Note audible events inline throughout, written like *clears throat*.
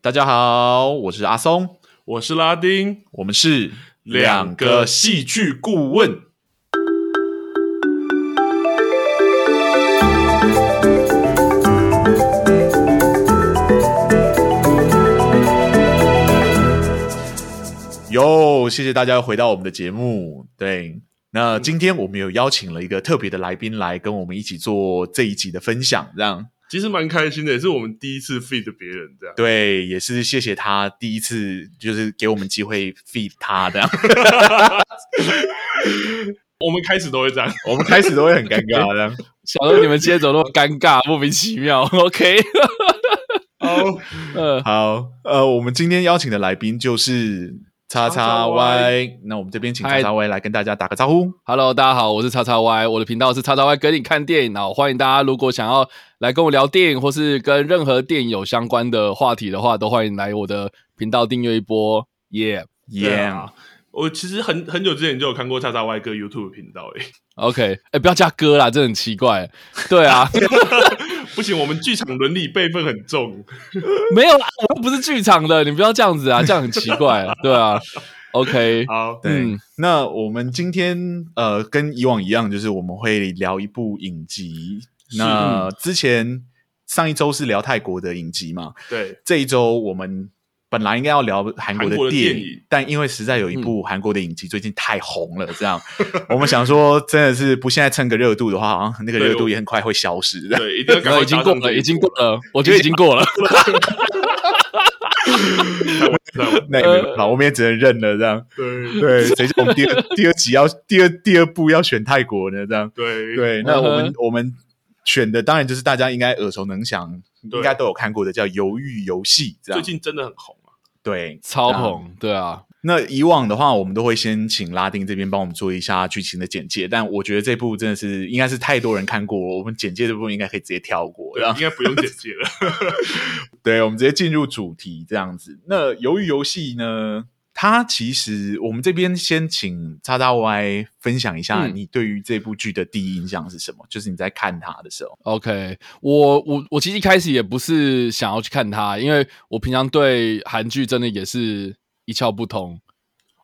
大家好，我是阿松，我是拉丁，我们是两个戏剧顾问。哟，谢谢大家回到我们的节目。对，那今天我们有邀请了一个特别的来宾来跟我们一起做这一集的分享，这样。其实蛮开心的，也是我们第一次 feed 别人这样。对，也是谢谢他第一次就是给我们机会 feed 他这样。*laughs* 我们开始都会这样，我们开始都会很尴尬这样。*laughs* 想说你们今天怎么那么尴尬，莫名其妙。*laughs* OK，好，呃，好，呃，我们今天邀请的来宾就是。叉叉 Y，那我们这边请叉叉 Y 来跟大家打个招呼。Hello，大家好，我是叉叉 Y，我的频道是叉叉 Y 跟你看电影。哦欢迎大家，如果想要来跟我聊电影，或是跟任何电影有相关的话题的话，都欢迎来我的频道订阅一波。Yeah，Yeah。Yeah. 我其实很很久之前就有看过叉叉 Y 哥 YouTube 频道诶。OK，哎、欸，不要加哥啦，这很奇怪。对啊，*laughs* 不行，我们剧场伦理辈分很重。*laughs* 没有，我又不是剧场的，你不要这样子啊，这样很奇怪。对啊，OK，*laughs* 好，对，嗯、那我们今天呃，跟以往一样，就是我们会聊一部影集。那之前上一周是聊泰国的影集嘛？对，这一周我们。本来应该要聊韩国的电影，电影，但因为实在有一部韩国的影集最近太红了，这样、嗯、*laughs* 我们想说，真的是不现在蹭个热度的话，好像那个热度也很快会消失。对，对，一定要，已经过了，已经过了，我觉得已经过了。*laughs* 那我们也只能认了。这样，对对，谁叫我们第二第二集要第二第二部要选泰国呢？这样，对对，那我们我们选的当然就是大家应该耳熟能详，应该都有看过的，叫《鱿鱼游戏》。这样，最近真的很红。对，超捧，对啊。那以往的话，我们都会先请拉丁这边帮我们做一下剧情的简介，但我觉得这部真的是应该是太多人看过，我们简介这部分应该可以直接跳过，对，应该不用简介了。*laughs* 对，我们直接进入主题这样子。那由于游戏呢？他其实，我们这边先请叉叉 Y 分享一下，你对于这部剧的第一印象是什么？嗯、就是你在看他的时候。OK，我我我其实一开始也不是想要去看他，因为我平常对韩剧真的也是一窍不通。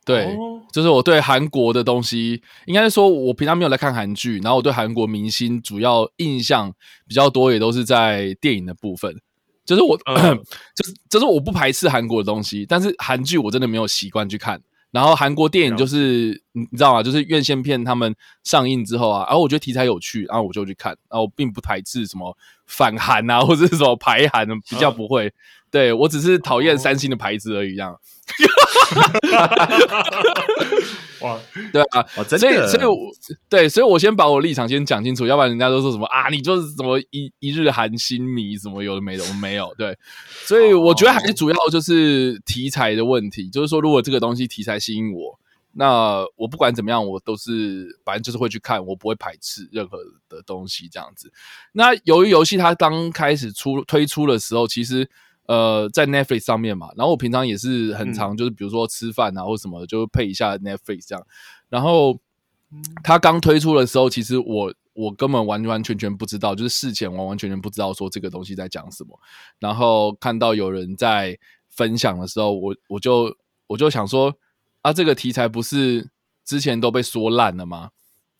对，哦、就是我对韩国的东西，应该是说我平常没有来看韩剧，然后我对韩国明星主要印象比较多，也都是在电影的部分。就是我，呃、*clears throat* 就是就是我不排斥韩国的东西，但是韩剧我真的没有习惯去看。然后韩国电影就是你你知道吗？就是院线片他们上映之后啊，然后我觉得题材有趣，然后我就去看。然后我并不排斥什么反韩啊，或者是什么排韩，比较不会。呃、对，我只是讨厌三星的牌子而已，这样。*laughs* 哇，对啊，哦、所以所以我对，所以我先把我立场先讲清楚，要不然人家都说什么啊，你就是什么一一日韩星迷，什么有的没的，我没有。对，所以我觉得还是主要就是题材的问题，就是说如果这个东西题材吸引我，那我不管怎么样，我都是反正就是会去看，我不会排斥任何的东西这样子。那由于游戏它刚开始出推出的时候，其实。呃，在 Netflix 上面嘛，然后我平常也是很常，就是比如说吃饭啊或什么的，就配一下 Netflix 这样。然后它刚推出的时候，其实我我根本完完全全不知道，就是事前完完全全不知道说这个东西在讲什么。然后看到有人在分享的时候，我我就我就想说啊，这个题材不是之前都被说烂了吗？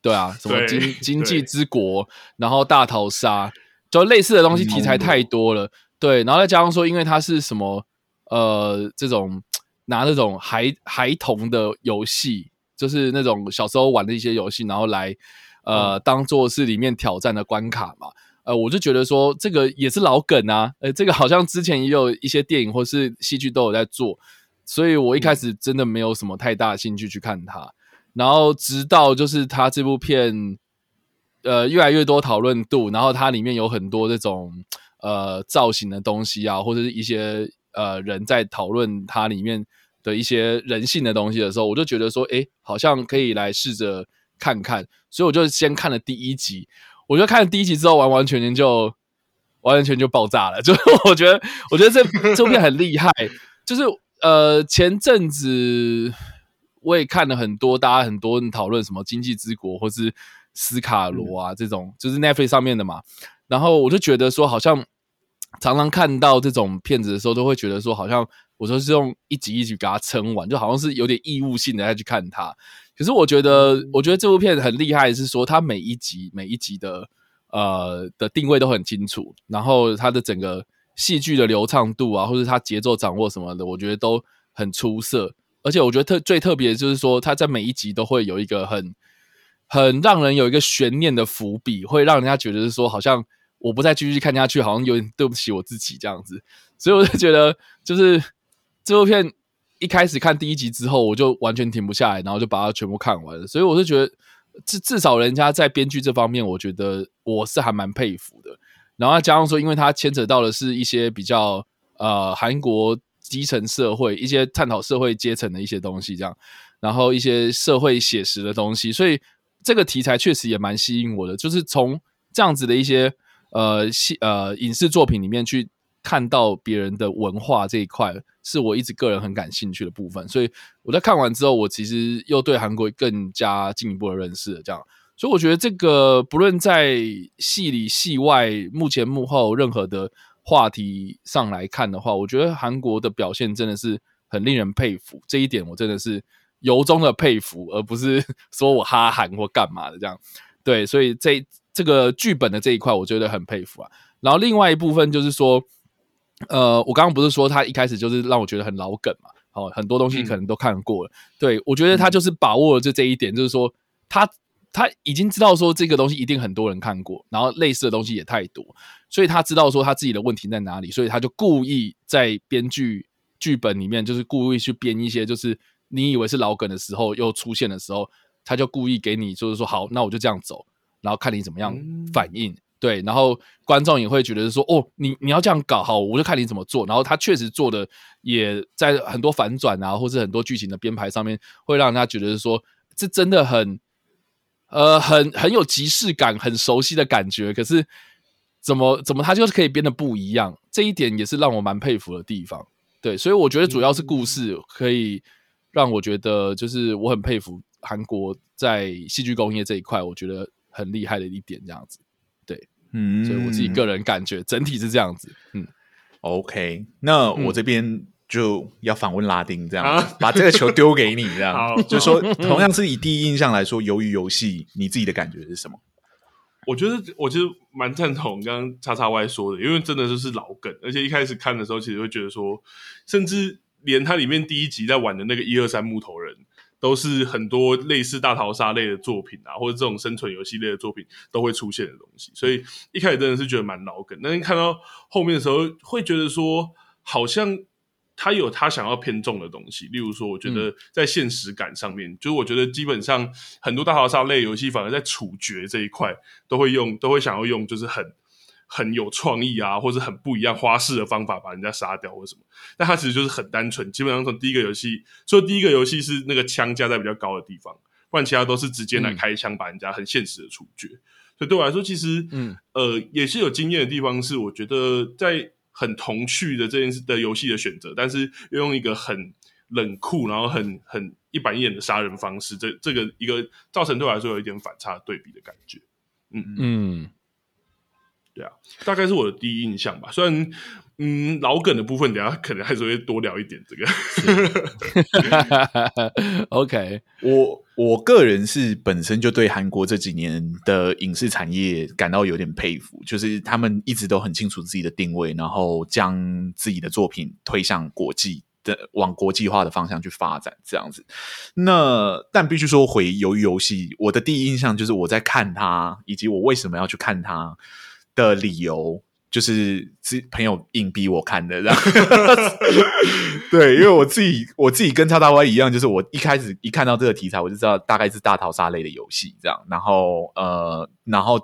对啊，什么经经济之国，然后大逃杀，就类似的东西题材太多了。对，然后再加上说，因为它是什么呃，这种拿那种孩孩童的游戏，就是那种小时候玩的一些游戏，然后来呃当做是里面挑战的关卡嘛。呃，我就觉得说这个也是老梗啊，呃，这个好像之前也有一些电影或是戏剧都有在做，所以我一开始真的没有什么太大的兴趣去看它。然后直到就是它这部片呃越来越多讨论度，然后它里面有很多这种。呃，造型的东西啊，或者是一些呃人在讨论它里面的一些人性的东西的时候，我就觉得说，诶，好像可以来试着看看，所以我就先看了第一集。我觉得看了第一集之后，完完全全就完完全全就爆炸了。*laughs* 就是我觉得，我觉得这这部片很厉害。就是呃，前阵子我也看了很多，大家很多人讨论什么《经济之国》或是斯卡罗啊、这种，就是 Netflix 上面的嘛。然后我就觉得说，好像。常常看到这种片子的时候，都会觉得说，好像我说是用一集一集给它撑完，就好像是有点义务性的再去看它。可是我觉得，我觉得这部片很厉害，是说它每一集每一集的呃的定位都很清楚，然后它的整个戏剧的流畅度啊，或者它节奏掌握什么的，我觉得都很出色。而且我觉得特最特别的就是说，它在每一集都会有一个很很让人有一个悬念的伏笔，会让人家觉得是说，好像我不再继续看下去，好像有点对不起我自己这样子。所以我就觉得，就是这部片。一开始看第一集之后，我就完全停不下来，然后就把它全部看完。所以我就觉得，至至少人家在编剧这方面，我觉得我是还蛮佩服的。然后加上说，因为它牵扯到的是一些比较呃韩国基层社会一些探讨社会阶层的一些东西，这样，然后一些社会写实的东西，所以这个题材确实也蛮吸引我的。就是从这样子的一些呃戏呃影视作品里面去。看到别人的文化这一块，是我一直个人很感兴趣的部分，所以我在看完之后，我其实又对韩国更加进一步的认识了。这样，所以我觉得这个不论在戏里戏外，幕前幕后任何的话题上来看的话，我觉得韩国的表现真的是很令人佩服。这一点我真的是由衷的佩服，而不是 *laughs* 说我哈韩或干嘛的这样。对，所以这这个剧本的这一块，我觉得很佩服啊。然后另外一部分就是说。呃，我刚刚不是说他一开始就是让我觉得很老梗嘛？哦，很多东西可能都看过了。嗯、对，我觉得他就是把握了这这一点，就是说他他已经知道说这个东西一定很多人看过，然后类似的东西也太多，所以他知道说他自己的问题在哪里，所以他就故意在编剧剧本里面，就是故意去编一些，就是你以为是老梗的时候又出现的时候，他就故意给你就是说好，那我就这样走，然后看你怎么样反应。嗯对，然后观众也会觉得是说，哦，你你要这样搞好，我就看你怎么做。然后他确实做的也在很多反转啊，或是很多剧情的编排上面，会让人家觉得是说，这真的很，呃，很很有即视感，很熟悉的感觉。可是怎么怎么他就是可以编的不一样，这一点也是让我蛮佩服的地方。对，所以我觉得主要是故事可以让我觉得，就是我很佩服韩国在戏剧工业这一块，我觉得很厉害的一点，这样子。对嗯，所以我自己个人感觉整体是这样子。嗯，OK，那我这边就要访问拉丁，这样、啊、把这个球丢给你，这样，*laughs* 好就说同样是以第一印象来说，由于游戏，你自己的感觉是什么？*laughs* 我觉得，我其实蛮赞同刚刚叉叉 Y 说的，因为真的就是老梗，而且一开始看的时候，其实会觉得说，甚至连它里面第一集在玩的那个一二三木头人。都是很多类似大逃杀类的作品啊，或者这种生存游戏类的作品都会出现的东西，所以一开始真的是觉得蛮老梗，但是看到后面的时候，会觉得说好像他有他想要偏重的东西，例如说，我觉得在现实感上面，嗯、就是我觉得基本上很多大逃杀类游戏，反而在处决这一块都会用，都会想要用，就是很。很有创意啊，或者很不一样花式的方法把人家杀掉，或者什么，但他其实就是很单纯。基本上从第一个游戏，说第一个游戏是那个枪架在比较高的地方，不然其他都是直接来开枪把人家很现实的处决。嗯、所以对我来说，其实嗯呃也是有经验的地方，是我觉得在很童趣的这件事的游戏的选择，但是又用一个很冷酷，然后很很一板一眼的杀人方式，这这个一个造成对我来说有一点反差对比的感觉。嗯嗯。嗯对啊，大概是我的第一印象吧。虽然，嗯，老梗的部分，等下可能还是会多聊一点这个。*laughs* OK，我我个人是本身就对韩国这几年的影视产业感到有点佩服，就是他们一直都很清楚自己的定位，然后将自己的作品推向国际的，往国际化的方向去发展，这样子。那但必须说回鱿鱼游戏，我的第一印象就是我在看它，以及我为什么要去看它。的理由就是是朋友硬逼我看的，这样 *laughs* 对，因为我自己我自己跟超大 Y 一样，就是我一开始一看到这个题材，我就知道大概是大逃杀类的游戏，这样，然后呃，然后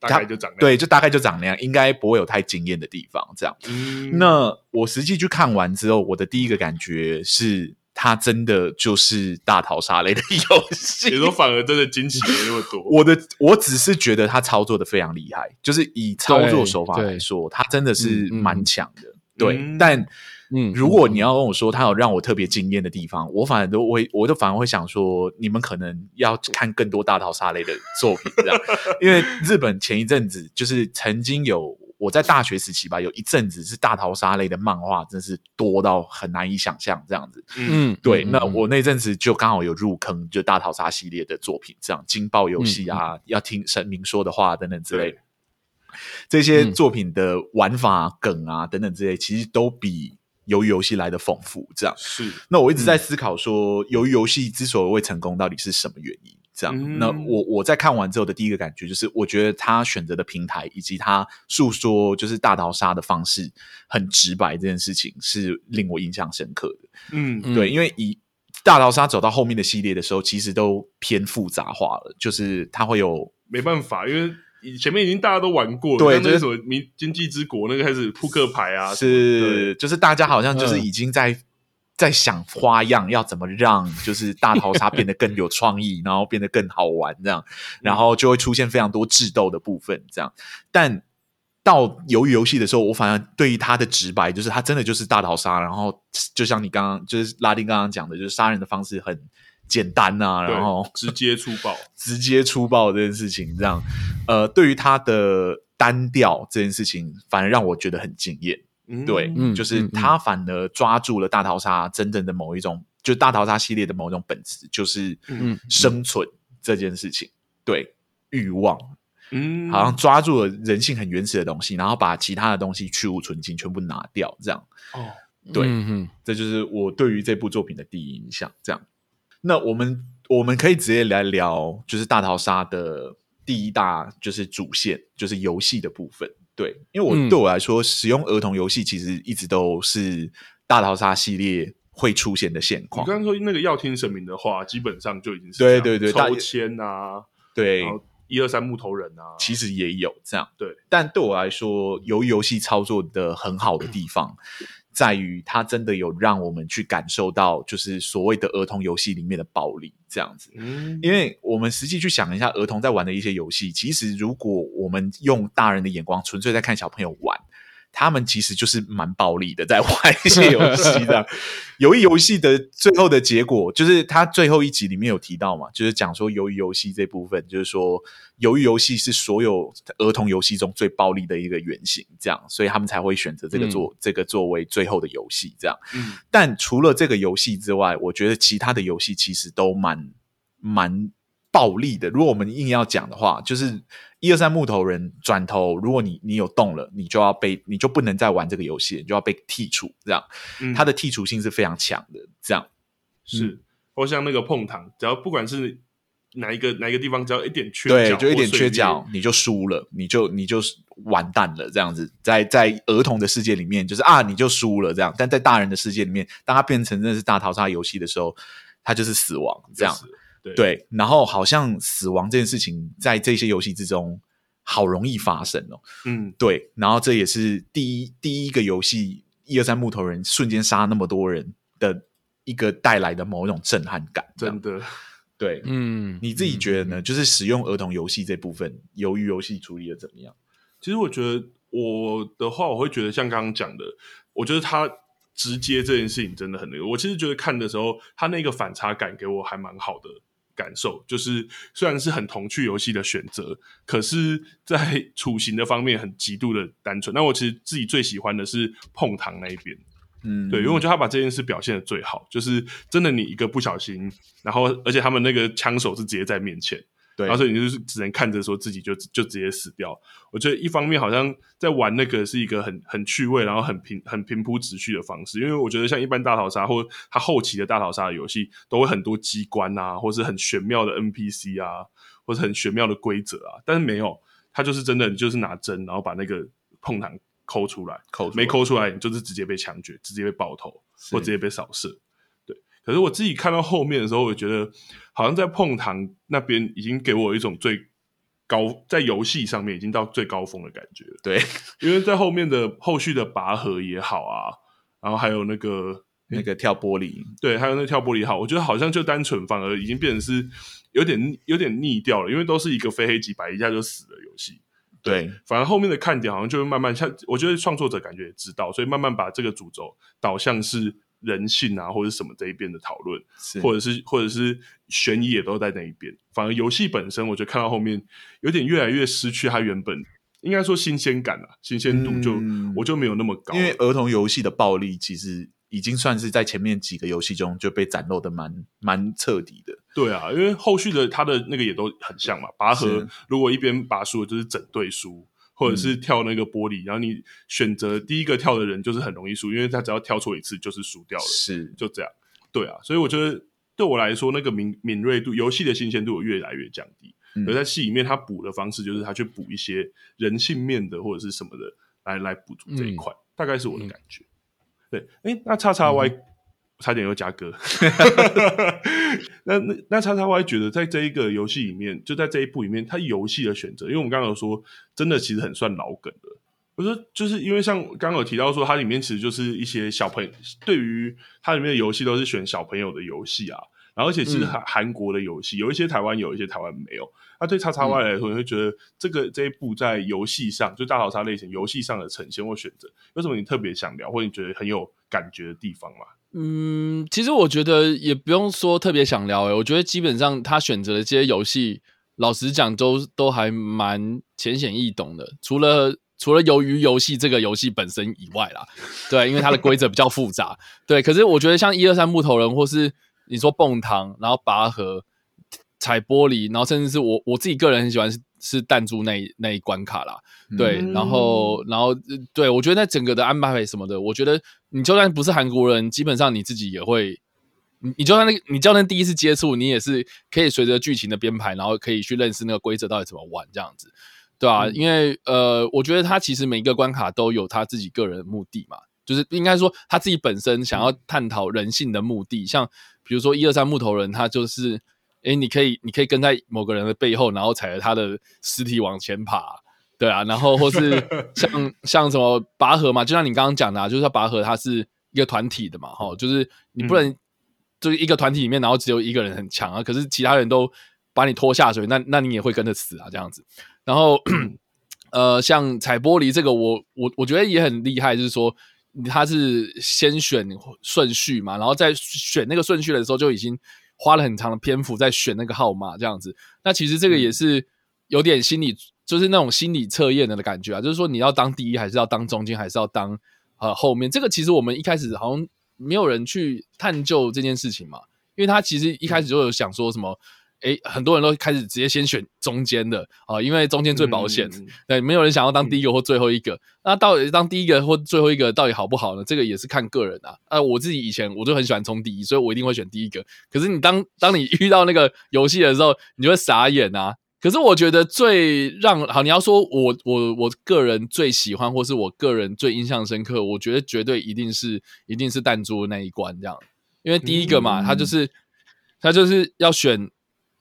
大概就长那样，对，就大概就长那样，应该不会有太惊艳的地方，这样。嗯、那我实际去看完之后，我的第一个感觉是。它真的就是大逃杀类的 *laughs* 游戏，有时候反而真的惊喜没那么多。*laughs* 我的我只是觉得它操作的非常厉害，就是以操作手法来说，它真的是蛮强的。嗯、对，嗯、但嗯，如果你要跟我说它有让我特别惊艳的地方，嗯、我反而都会，我就反而会想说，你们可能要看更多大逃杀类的作品，这样，因为日本前一阵子就是曾经有。我在大学时期吧，有一阵子是大逃杀类的漫画，真是多到很难以想象这样子。嗯，对，嗯那我那阵子就刚好有入坑，就大逃杀系列的作品，这样惊爆游戏啊，嗯、要听神明说的话等等之类的。这些作品的玩法梗啊等等之类，其实都比鱿鱼游戏来的丰富。这样是。那我一直在思考说，鱿鱼游戏之所以会成功，到底是什么原因？这样。嗯、那我我在看完之后的第一个感觉就是，我觉得他选择的平台以及他诉说就是大逃杀的方式很直白，这件事情是令我印象深刻的。嗯，对，因为以大逃杀走到后面的系列的时候，其实都偏复杂化了，就是它会有没办法，因为。前面已经大家都玩过了，对，那什么《民经济之国》那个开始扑克牌啊，是，就是大家好像就是已经在、嗯、在想花样，要怎么让就是大逃杀变得更有创意，然后变得更好玩这样，然后就会出现非常多智斗的部分这样。但到鱿鱼游戏的时候，我反而对于它的直白，就是它真的就是大逃杀，然后就像你刚刚就是拉丁刚刚讲的，就是杀人的方式很。简单啊，然后直接粗暴，*laughs* 直接粗暴这件事情，这样，呃，对于他的单调这件事情，反而让我觉得很惊艳。嗯、对，嗯、就是他反而抓住了大逃杀真正的某一种，嗯、就是大逃杀系列的某一种本质，就是生存这件事情。嗯、对，欲望，嗯，好像抓住了人性很原始的东西，然后把其他的东西去无存菁，全部拿掉，这样。哦，对，嗯、这就是我对于这部作品的第一印象，这样。那我们我们可以直接来聊，就是大逃杀的第一大就是主线，就是游戏的部分。对，因为我、嗯、对我来说，使用儿童游戏其实一直都是大逃杀系列会出现的现况。你刚刚说那个要听神明的话，基本上就已经是对对对，抽签啊，对，一二三木头人啊，其实也有这样。对，但对我来说，由游戏操作的很好的地方。在于它真的有让我们去感受到，就是所谓的儿童游戏里面的暴力这样子。嗯，因为我们实际去想一下，儿童在玩的一些游戏，其实如果我们用大人的眼光，纯粹在看小朋友玩。他们其实就是蛮暴力的，在玩一些游戏的。鱿 *laughs* 鱼游戏的最后的结果，就是他最后一集里面有提到嘛，就是讲说鱿鱼游戏这部分，就是说鱿鱼游戏是所有儿童游戏中最暴力的一个原型，这样，所以他们才会选择这个作、嗯、这个作为最后的游戏，这样。嗯、但除了这个游戏之外，我觉得其他的游戏其实都蛮蛮暴力的。如果我们硬要讲的话，就是。一二三木头人转头，如果你你有动了，你就要被你就不能再玩这个游戏，你就要被剔除。这样，嗯、它的剔除性是非常强的。这样是，或、嗯、像那个碰糖，只要不管是哪一个哪一个地方，只要一点缺角，对，就一点缺角，你就输了，你就你就完蛋了。这样子，在在儿童的世界里面，就是啊，你就输了这样；但在大人的世界里面，当他变成真的是大逃杀游戏的时候，他就是死亡。这样。对，对，然后好像死亡这件事情在这些游戏之中好容易发生哦。嗯，对，然后这也是第一第一个游戏一二三木头人瞬间杀那么多人的一个带来的某种震撼感。真的，对，嗯，你自己觉得呢？嗯、就是使用儿童游戏这部分，由于游戏处理的怎么样？其实我觉得我的话，我会觉得像刚刚讲的，我觉得他直接这件事情真的很那个。我其实觉得看的时候，他那个反差感给我还蛮好的。感受就是，虽然是很童趣游戏的选择，可是，在 *laughs* 处刑的方面很极度的单纯。那我其实自己最喜欢的是碰糖那一边，嗯，对，因为我觉得他把这件事表现的最好，就是真的你一个不小心，然后而且他们那个枪手是直接在面前。对，然后所以你就是只能看着说自己就就直接死掉。我觉得一方面好像在玩那个是一个很很趣味，然后很平很平铺直叙的方式。因为我觉得像一般大逃杀或它后期的大逃杀的游戏，都会很多机关啊，或是很玄妙的 NPC 啊，或是很玄妙的规则啊。但是没有，它就是真的，你就是拿针，然后把那个碰糖抠出来，抠没抠出来，你就是直接被枪决，直接被爆头，或直接被扫射。可是我自己看到后面的时候，我觉得好像在碰糖那边已经给我一种最高在游戏上面已经到最高峰的感觉。对，因为在后面的后续的拔河也好啊，然后还有那个那个跳玻璃，对，还有那个跳玻璃也好，我觉得好像就单纯反而已经变成是有点有点腻掉了，因为都是一个非黑即白一下就死的游戏。对，对，反而后面的看点好像就会慢慢像，我觉得创作者感觉也知道，所以慢慢把这个主轴导向是。人性啊，或者什么这一边的讨论，或者是或者是悬疑也都在那一边。反而游戏本身，我觉得看到后面有点越来越失去它原本应该说新鲜感啊，新鲜度就、嗯、我就没有那么高，因为儿童游戏的暴力其实已经算是在前面几个游戏中就被展露的蛮蛮彻底的。对啊，因为后续的它的那个也都很像嘛，拔河如果一边拔输就是整队输，或者是跳那个玻璃，嗯、然后你选择第一个跳的人就是很容易输，因为他只要跳错一次就是输掉了，是就这样。对啊，所以我觉得对我来说，那个敏敏锐度、游戏的新鲜度越来越降低。而在戏里面，他补的方式就是他去补一些人性面的或者是什么的，来来补足这一块，嗯、大概是我的感觉。嗯、对，哎、欸，那叉叉 Y、嗯、差点又加歌。*laughs* 那那那叉叉 Y 觉得在这一个游戏里面，就在这一部里面，它游戏的选择，因为我们刚刚有说，真的其实很算老梗的。我说，就是因为像刚刚有提到说，它里面其实就是一些小朋友，对于它里面的游戏都是选小朋友的游戏啊。然后，而且是韩韩国的游戏，嗯、有一些台湾有，一些台湾没有。那对叉叉 Y 来说，你会觉得这个这一部在游戏上，就大逃杀类型游戏上的呈现或选择，有什么你特别想聊，或者你觉得很有感觉的地方吗？嗯，其实我觉得也不用说特别想聊诶、我觉得基本上他选择的这些游戏，老实讲都都还蛮浅显易懂的，除了除了鱿鱼游戏这个游戏本身以外啦，对，因为它的规则比较复杂，对。可是我觉得像一二三木头人或是。你说蹦糖，然后拔河、踩玻璃，然后甚至是我我自己个人很喜欢是是弹珠那一那一关卡啦，对，嗯、然后然后对我觉得那整个的安排什么的，我觉得你就算不是韩国人，基本上你自己也会，你你就算那个你就算第一次接触，你也是可以随着剧情的编排，然后可以去认识那个规则到底怎么玩这样子，对吧、啊？嗯、因为呃，我觉得他其实每一个关卡都有他自己个人的目的嘛。就是应该说他自己本身想要探讨人性的目的，像比如说一二三木头人，他就是，诶，你可以你可以跟在某个人的背后，然后踩着他的尸体往前爬，对啊，然后或是 *laughs* 像像什么拔河嘛，就像你刚刚讲的，啊，就是他拔河，它是一个团体的嘛，哈，就是你不能就是一个团体里面，然后只有一个人很强啊，可是其他人都把你拖下水，那那你也会跟着死啊，这样子，然后 *clears throat* 呃，像踩玻璃这个我，我我我觉得也很厉害，就是说。他是先选顺序嘛，然后在选那个顺序的时候就已经花了很长的篇幅在选那个号码这样子。那其实这个也是有点心理，就是那种心理测验的感觉啊，就是说你要当第一，还是要当中间，还是要当呃后面？这个其实我们一开始好像没有人去探究这件事情嘛，因为他其实一开始就有想说什么。诶，很多人都开始直接先选中间的啊，因为中间最保险。嗯、对，没有人想要当第一个或最后一个。嗯、那到底当第一个或最后一个到底好不好呢？这个也是看个人啊。啊，我自己以前我就很喜欢冲第一，所以我一定会选第一个。可是你当当你 *laughs* 遇到那个游戏的时候，你就会傻眼啊。可是我觉得最让好，你要说我我我个人最喜欢，或是我个人最印象深刻，我觉得绝对一定是一定是弹珠那一关这样，因为第一个嘛，他、嗯、就是他就是要选。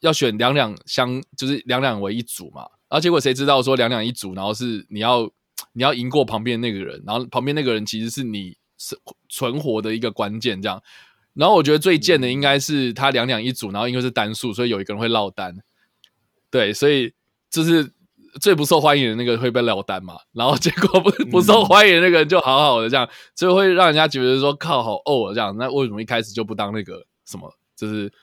要选两两相，就是两两为一组嘛。然后结果谁知道说两两一组，然后是你要你要赢过旁边那个人，然后旁边那个人其实是你是存活的一个关键。这样，然后我觉得最贱的应该是他两两一组，然后因为是单数，所以有一个人会落单。对，所以就是最不受欢迎的那个会被落单嘛。然后结果不不受欢迎的那个人就好好的这样，所以会让人家觉得说靠好哦这样。那为什么一开始就不当那个什么？就是。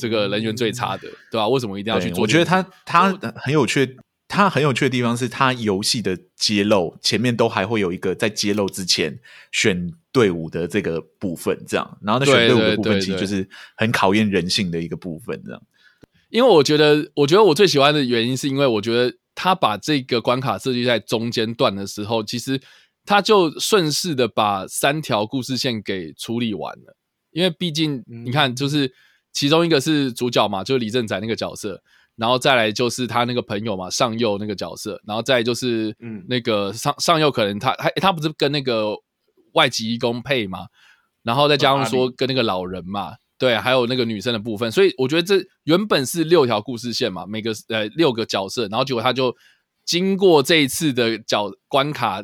这个人缘最差的，对吧、啊？为什么一定要去做？我觉得他他很有趣，他很有趣的地方是他游戏的揭露前面都还会有一个在揭露之前选队伍的这个部分，这样。然后那选队伍的部分其实就是很考验人性的一个部分，这样。因为我觉得，我觉得我最喜欢的原因是因为我觉得他把这个关卡设计在中间段的时候，其实他就顺势的把三条故事线给处理完了。因为毕竟你看，就是。其中一个是主角嘛，就是李正宰那个角色，然后再来就是他那个朋友嘛，上佑那个角色，然后再就是嗯，那个上上佑可能他他他不是跟那个外籍义工配嘛，然后再加上说跟那个老人嘛，对，还有那个女生的部分，所以我觉得这原本是六条故事线嘛，每个呃六个角色，然后结果他就经过这一次的角关卡，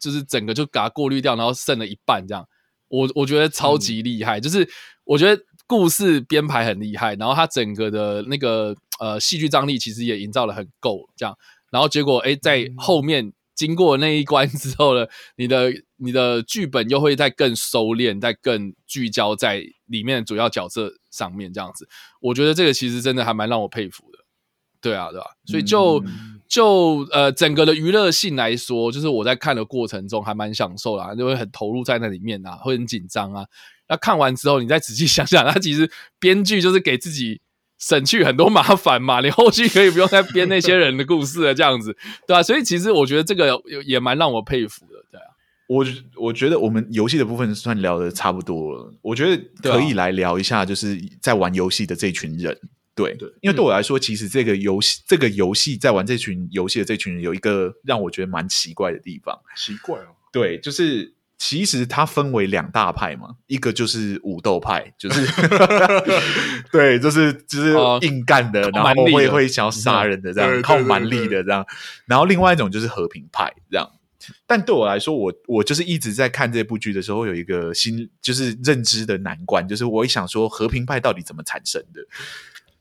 就是整个就给它过滤掉，然后剩了一半这样，我我觉得超级厉害，嗯、就是我觉得。故事编排很厉害，然后它整个的那个呃戏剧张力其实也营造得很够，这样，然后结果诶在后面经过那一关之后呢，你的你的剧本又会再更收敛，再更聚焦在里面的主要角色上面，这样子，我觉得这个其实真的还蛮让我佩服的。对啊，对吧、啊？所以就、嗯、就呃，整个的娱乐性来说，就是我在看的过程中还蛮享受啦，就会很投入在那里面啊，会很紧张啊。那看完之后，你再仔细想想，他其实编剧就是给自己省去很多麻烦嘛，你后续可以不用再编那些人的故事了，这样子，对吧、啊？所以其实我觉得这个也蛮让我佩服的，对啊。我我觉得我们游戏的部分算聊的差不多了，我觉得可以来聊一下，就是在玩游戏的这群人，对，对，因为对我来说，其实这个游戏，这个游戏在玩这群游戏的这群人，有一个让我觉得蛮奇怪的地方，奇怪哦，对，就是其实它分为两大派嘛，一个就是武斗派，就是 *laughs* 对，就是就是硬干的，然后会会想要杀人的这样，靠蛮力的这样，然后另外一种就是和平派这样。但对我来说，我我就是一直在看这部剧的时候，有一个新就是认知的难关，就是我一想说，和平派到底怎么产生的？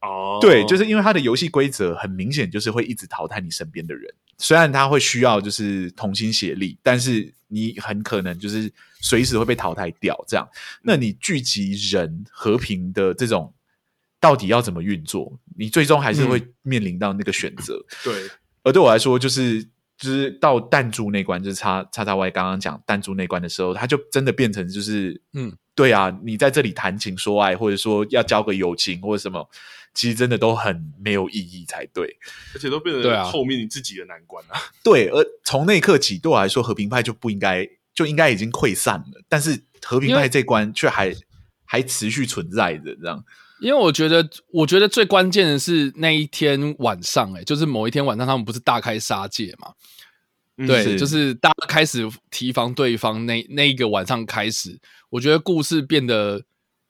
哦，对，就是因为它的游戏规则很明显，就是会一直淘汰你身边的人。虽然他会需要就是同心协力，但是你很可能就是随时会被淘汰掉。这样，那你聚集人和平的这种到底要怎么运作？你最终还是会面临到那个选择。嗯、对，*clears throat* 而对我来说，就是。就是到弹珠那关，就是叉叉叉 Y 刚刚讲弹珠那关的时候，他就真的变成就是，嗯，对啊，你在这里谈情说爱，或者说要交个友情或者什么，其实真的都很没有意义才对，而且都变成后面你自己的难关啊。*laughs* 对，而从那一刻起，对我来说，和平派就不应该就应该已经溃散了，但是和平派这关却还还持续存在着，这样。因为我觉得，我觉得最关键的是那一天晚上，欸，哎，就是某一天晚上，他们不是大开杀戒嘛？嗯、对，是就是大家开始提防对方那那一个晚上开始，我觉得故事变得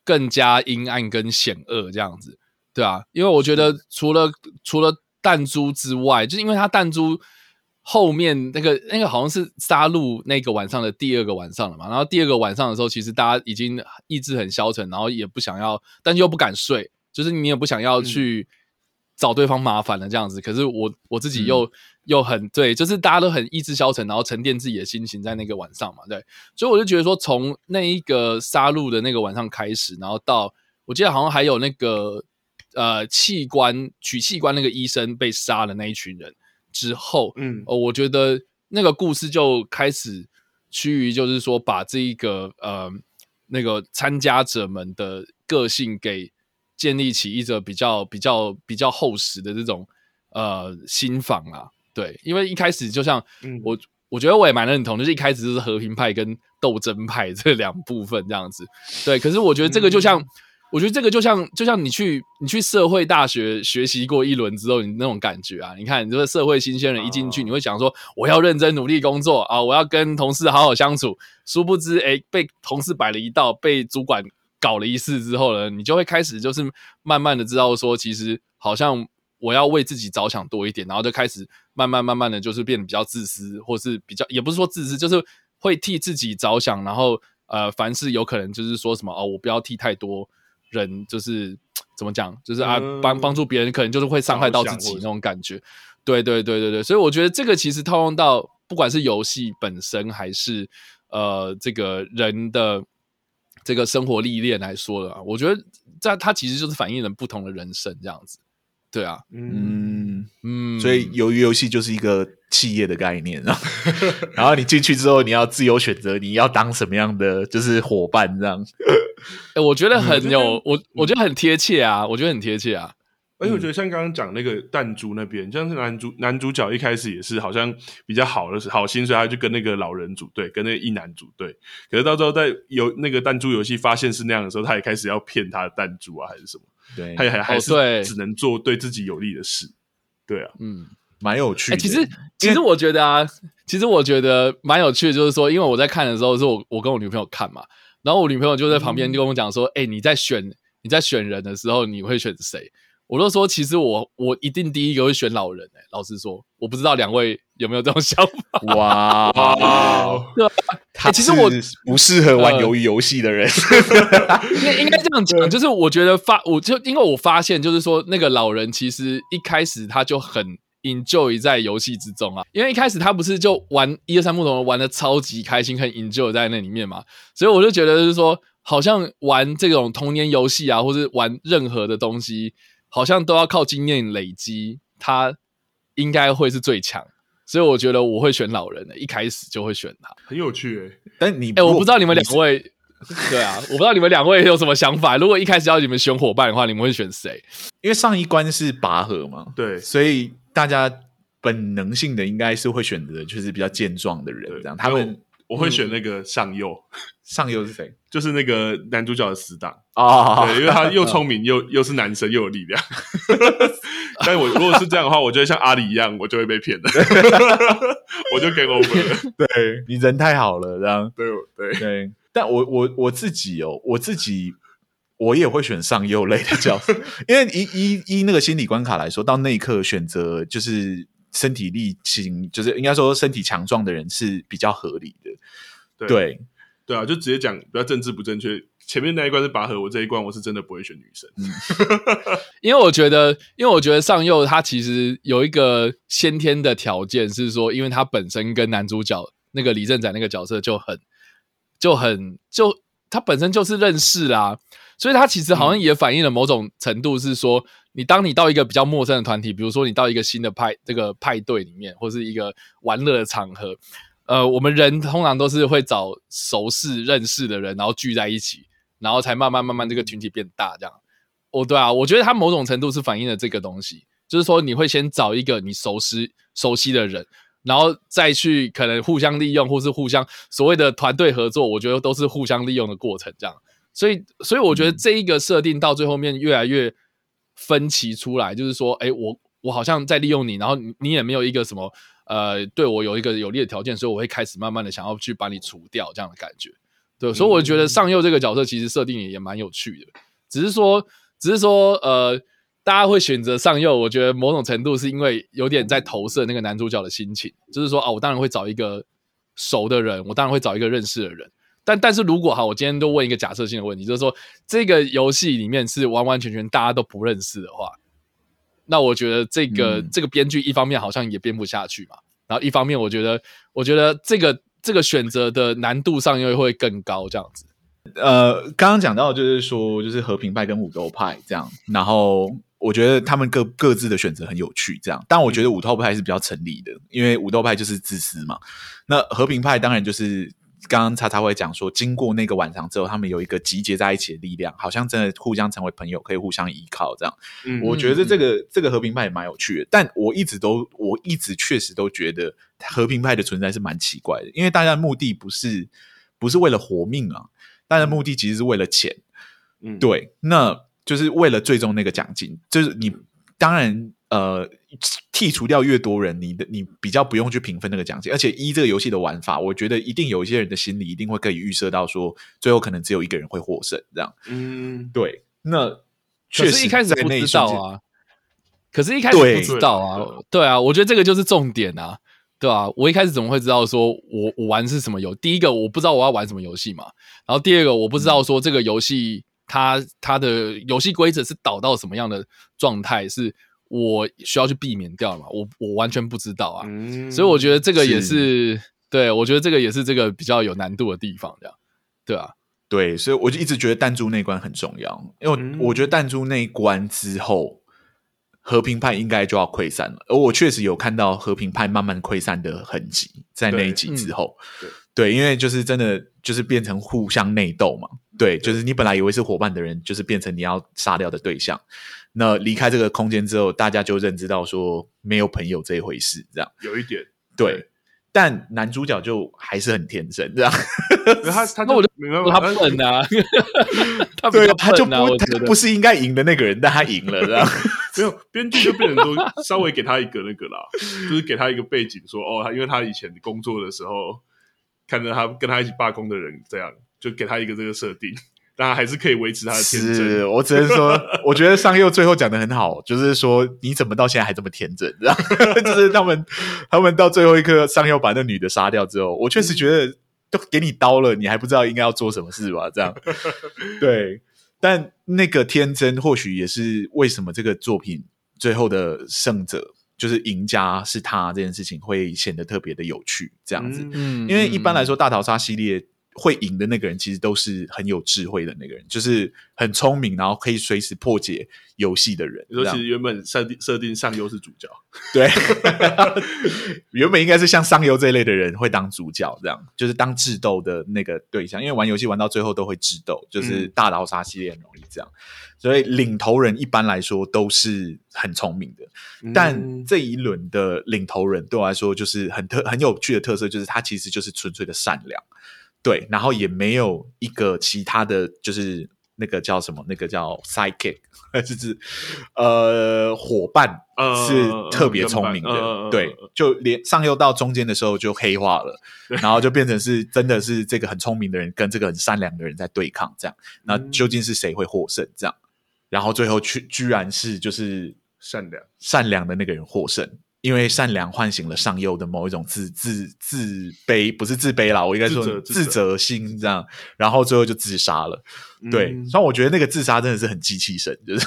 更加阴暗跟险恶这样子，对啊，因为我觉得除了除了弹珠之外，就是因为它弹珠。后面那个那个好像是杀戮那个晚上的第二个晚上了嘛，然后第二个晚上的时候，其实大家已经意志很消沉，然后也不想要，但又不敢睡，就是你也不想要去找对方麻烦了这样子。可是我我自己又、嗯、又很对，就是大家都很意志消沉，然后沉淀自己的心情在那个晚上嘛，对。所以我就觉得说，从那一个杀戮的那个晚上开始，然后到我记得好像还有那个呃器官取器官那个医生被杀的那一群人。之后，嗯，哦，我觉得那个故事就开始趋于，就是说把这一个呃那个参加者们的个性给建立起一个比较比较比较厚实的这种呃心房啊，对，因为一开始就像我，嗯，我觉得我也蛮认同，就是一开始就是和平派跟斗争派 *laughs* 这两部分这样子，对，可是我觉得这个就像。嗯我觉得这个就像就像你去你去社会大学学习过一轮之后，你那种感觉啊，你看你这个社会新鲜人一进去，你会想说我要认真努力工作啊，我要跟同事好好相处。殊不知，哎，被同事摆了一道，被主管搞了一次之后呢，你就会开始就是慢慢的知道说，其实好像我要为自己着想多一点，然后就开始慢慢慢慢的就是变得比较自私，或是比较也不是说自私，就是会替自己着想，然后呃，凡事有可能就是说什么哦，我不要替太多。人就是怎么讲，就是啊，帮帮助别人，可能就是会伤害到自己那种感觉。对对对对对，所以我觉得这个其实套用到不管是游戏本身，还是呃这个人的这个生活历练来说的，我觉得在它其实就是反映了不同的人生这样子。对啊，嗯嗯，所以由于游戏就是一个企业的概念啊，*laughs* 然后你进去之后，你要自由选择你要当什么样的就是伙伴这样。哎，我觉得很有我，我觉得很贴切啊，我觉得很贴切啊。而且我觉得像刚刚讲那个弹珠那边，像是男主男主角一开始也是好像比较好的好心，所以他就跟那个老人组队，跟那个一男组队。可是到时候在游那个弹珠游戏发现是那样的时候，他也开始要骗他的弹珠啊，还是什么？对，他也还还是只能做对自己有利的事。对啊，嗯，蛮有趣的。其实，其实我觉得啊，其实我觉得蛮有趣的，就是说，因为我在看的时候，是我我跟我女朋友看嘛，然后我女朋友就在旁边就跟我讲说：“哎、嗯，你在选你在选人的时候，你会选谁？”我都说，其实我我一定第一个会选老人。哎，老实说，我不知道两位有没有这种 *laughs* 想法。哇，对，他其实我不适合玩鱿鱼游戏的人，*laughs* 应该应该这样讲，就是我觉得发，我就因为我发现，就是说那个老人其实一开始他就很 enjoy 在游戏之中啊，因为一开始他不是就玩一二三木头人玩的超级开心，很 enjoy 在那里面嘛，所以我就觉得就是说，好像玩这种童年游戏啊，或是玩任何的东西。好像都要靠经验累积，他应该会是最强，所以我觉得我会选老人的，一开始就会选他，很有趣诶、欸。但你哎、欸，我不知道你们两位，*laughs* 对啊，我不知道你们两位有什么想法。如果一开始要你们选伙伴的话，你们会选谁？因为上一关是拔河嘛，对，所以大家本能性的应该是会选择就是比较健壮的人，这样他们。我会选那个上右，嗯、上右是谁？就是那个男主角的死党啊、哦，对，因为他又聪明 *laughs* 又又是男生又有力量。*laughs* 但我如果是这样的话，我觉得像阿里一样，我就会被骗了，*laughs* 我就 game over 了。对，你人太好了，这样对对对。但我我我自己哦，我自己我也会选上右类的角色，*laughs* 因为以以以那个心理关卡来说，到那一刻选择就是。身体力行，就是应该说身体强壮的人是比较合理的。对对，对啊，就直接讲比较政治不正确。前面那一关是拔河，我这一关我是真的不会选女生，嗯、*laughs* 因为我觉得，因为我觉得上佑他其实有一个先天的条件是说，因为他本身跟男主角那个李正宰那个角色就很就很就他本身就是认识啦，所以它其实好像也反映了某种程度是说。嗯你当你到一个比较陌生的团体，比如说你到一个新的派这个派对里面，或是一个玩乐的场合，呃，我们人通常都是会找熟识、认识的人，然后聚在一起，然后才慢慢慢慢这个群体变大。这样，哦，对啊，我觉得它某种程度是反映了这个东西，就是说你会先找一个你熟悉、熟悉的人，然后再去可能互相利用，或是互相所谓的团队合作，我觉得都是互相利用的过程。这样，所以，所以我觉得这一个设定到最后面越来越。分歧出来，就是说，哎，我我好像在利用你，然后你也没有一个什么呃，对我有一个有利的条件，所以我会开始慢慢的想要去把你除掉这样的感觉。对，所以我觉得上佑这个角色其实设定也也蛮有趣的，只是说，只是说，呃，大家会选择上佑，我觉得某种程度是因为有点在投射那个男主角的心情，就是说啊，我当然会找一个熟的人，我当然会找一个认识的人。但但是如果哈，我今天都问一个假设性的问题，就是说这个游戏里面是完完全全大家都不认识的话，那我觉得这个、嗯、这个编剧一方面好像也编不下去嘛，然后一方面我觉得我觉得这个这个选择的难度上又会更高这样子。呃，刚刚讲到就是说就是和平派跟武斗派这样，然后我觉得他们各各自的选择很有趣这样，但我觉得武斗派是比较成立的，因为武斗派就是自私嘛，那和平派当然就是。刚刚叉叉会讲说，经过那个晚上之后，他们有一个集结在一起的力量，好像真的互相成为朋友，可以互相依靠这样。嗯，我觉得这个这个和平派也蛮有趣的，但我一直都我一直确实都觉得和平派的存在是蛮奇怪的，因为大家的目的不是不是为了活命啊，大家的目的其实是为了钱。嗯，对，那就是为了最终那个奖金，就是你当然。呃，剔除掉越多人，你的你比较不用去评分那个奖金，而且一这个游戏的玩法，我觉得一定有一些人的心里一定会可以预设到说，最后可能只有一个人会获胜，这样。嗯，对。那确实一开始不知道啊，可是一开始不知道啊，对，啊，我觉得这个就是重点啊，对啊，我一开始怎么会知道说我我玩是什么游？第一个我不知道我要玩什么游戏嘛，然后第二个我不知道说这个游戏它它的游戏规则是导到什么样的状态是。我需要去避免掉嘛？我我完全不知道啊，嗯、所以我觉得这个也是，是对，我觉得这个也是这个比较有难度的地方，这样对啊，对，所以我就一直觉得弹珠那关很重要，因为我觉得弹珠那一关之后，和平派应该就要溃散了，而我确实有看到和平派慢慢溃散的痕迹，在那一集之后，对，嗯、对，对，因为就是真的就是变成互相内斗嘛，对，就是你本来以为是伙伴的人，就是变成你要杀掉的对象。那离开这个空间之后，大家就认知到说没有朋友这一回事，这样。有一点对，对，但男主角就还是很天真，这样他他那我就明白他笨啊，他对他就不他就不是应该赢的那个人，但他赢了，这样。*laughs* 没有编剧就变成说稍微给他一个那个啦，就是给他一个背景说，说哦，他因为他以前工作的时候看着他跟他一起罢工的人，这样就给他一个这个设定。当然还是可以维持他的天真。是，我只能说，*laughs* 我觉得上佑最后讲的很好，就是说你怎么到现在还这么天真？然后 *laughs* 就是他们，他们到最后一刻，上佑把那女的杀掉之后，我确实觉得都给你刀了，你还不知道应该要做什么事吧？这样，*laughs* 对。但那个天真，或许也是为什么这个作品最后的胜者就是赢家是他这件事情会显得特别的有趣。这样子，嗯，因为一般来说大逃杀系列。会赢的那个人，其实都是很有智慧的那个人，就是很聪明，然后可以随时破解游戏的人。你说其实原本设定设定上优是主角，对，*laughs* 原本应该是像上优这一类的人会当主角，这样就是当智斗的那个对象，因为玩游戏玩到最后都会智斗，就是大逃杀系列很容易这样，所以领头人一般来说都是很聪明的，但这一轮的领头人对我来说就是很特很有趣的特色，就是他其实就是纯粹的善良。对，然后也没有一个其他的就是那个叫什么，那个叫 sidekick，*laughs* 就是呃伙伴是特别聪明的。呃、对，就连上又到中间的时候就黑化了，然后就变成是真的是这个很聪明的人跟这个很善良的人在对抗，这样，那究竟是谁会获胜？这样，然后最后居居然是就是善良善良的那个人获胜。因为善良唤醒了上优的某一种自自自卑，不是自卑啦，我应该说自责心这样，然后最后就自杀了。嗯、对，所以我觉得那个自杀真的是很机器神，就是、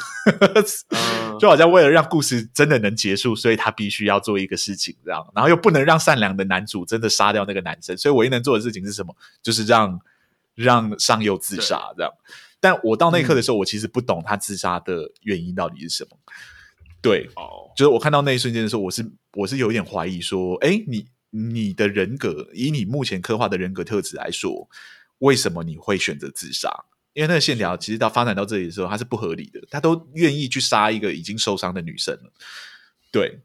嗯、*laughs* 就好像为了让故事真的能结束，所以他必须要做一个事情这样，然后又不能让善良的男主真的杀掉那个男生，所以唯一能做的事情是什么？就是让让上优自杀这样。但我到那一刻的时候，嗯、我其实不懂他自杀的原因到底是什么。对，哦，就是我看到那一瞬间的时候，我是我是有点怀疑说，哎，你你的人格，以你目前刻画的人格特质来说，为什么你会选择自杀？因为那个线条其实到发展到这里的时候，它是不合理的，他都愿意去杀一个已经受伤的女生了。对，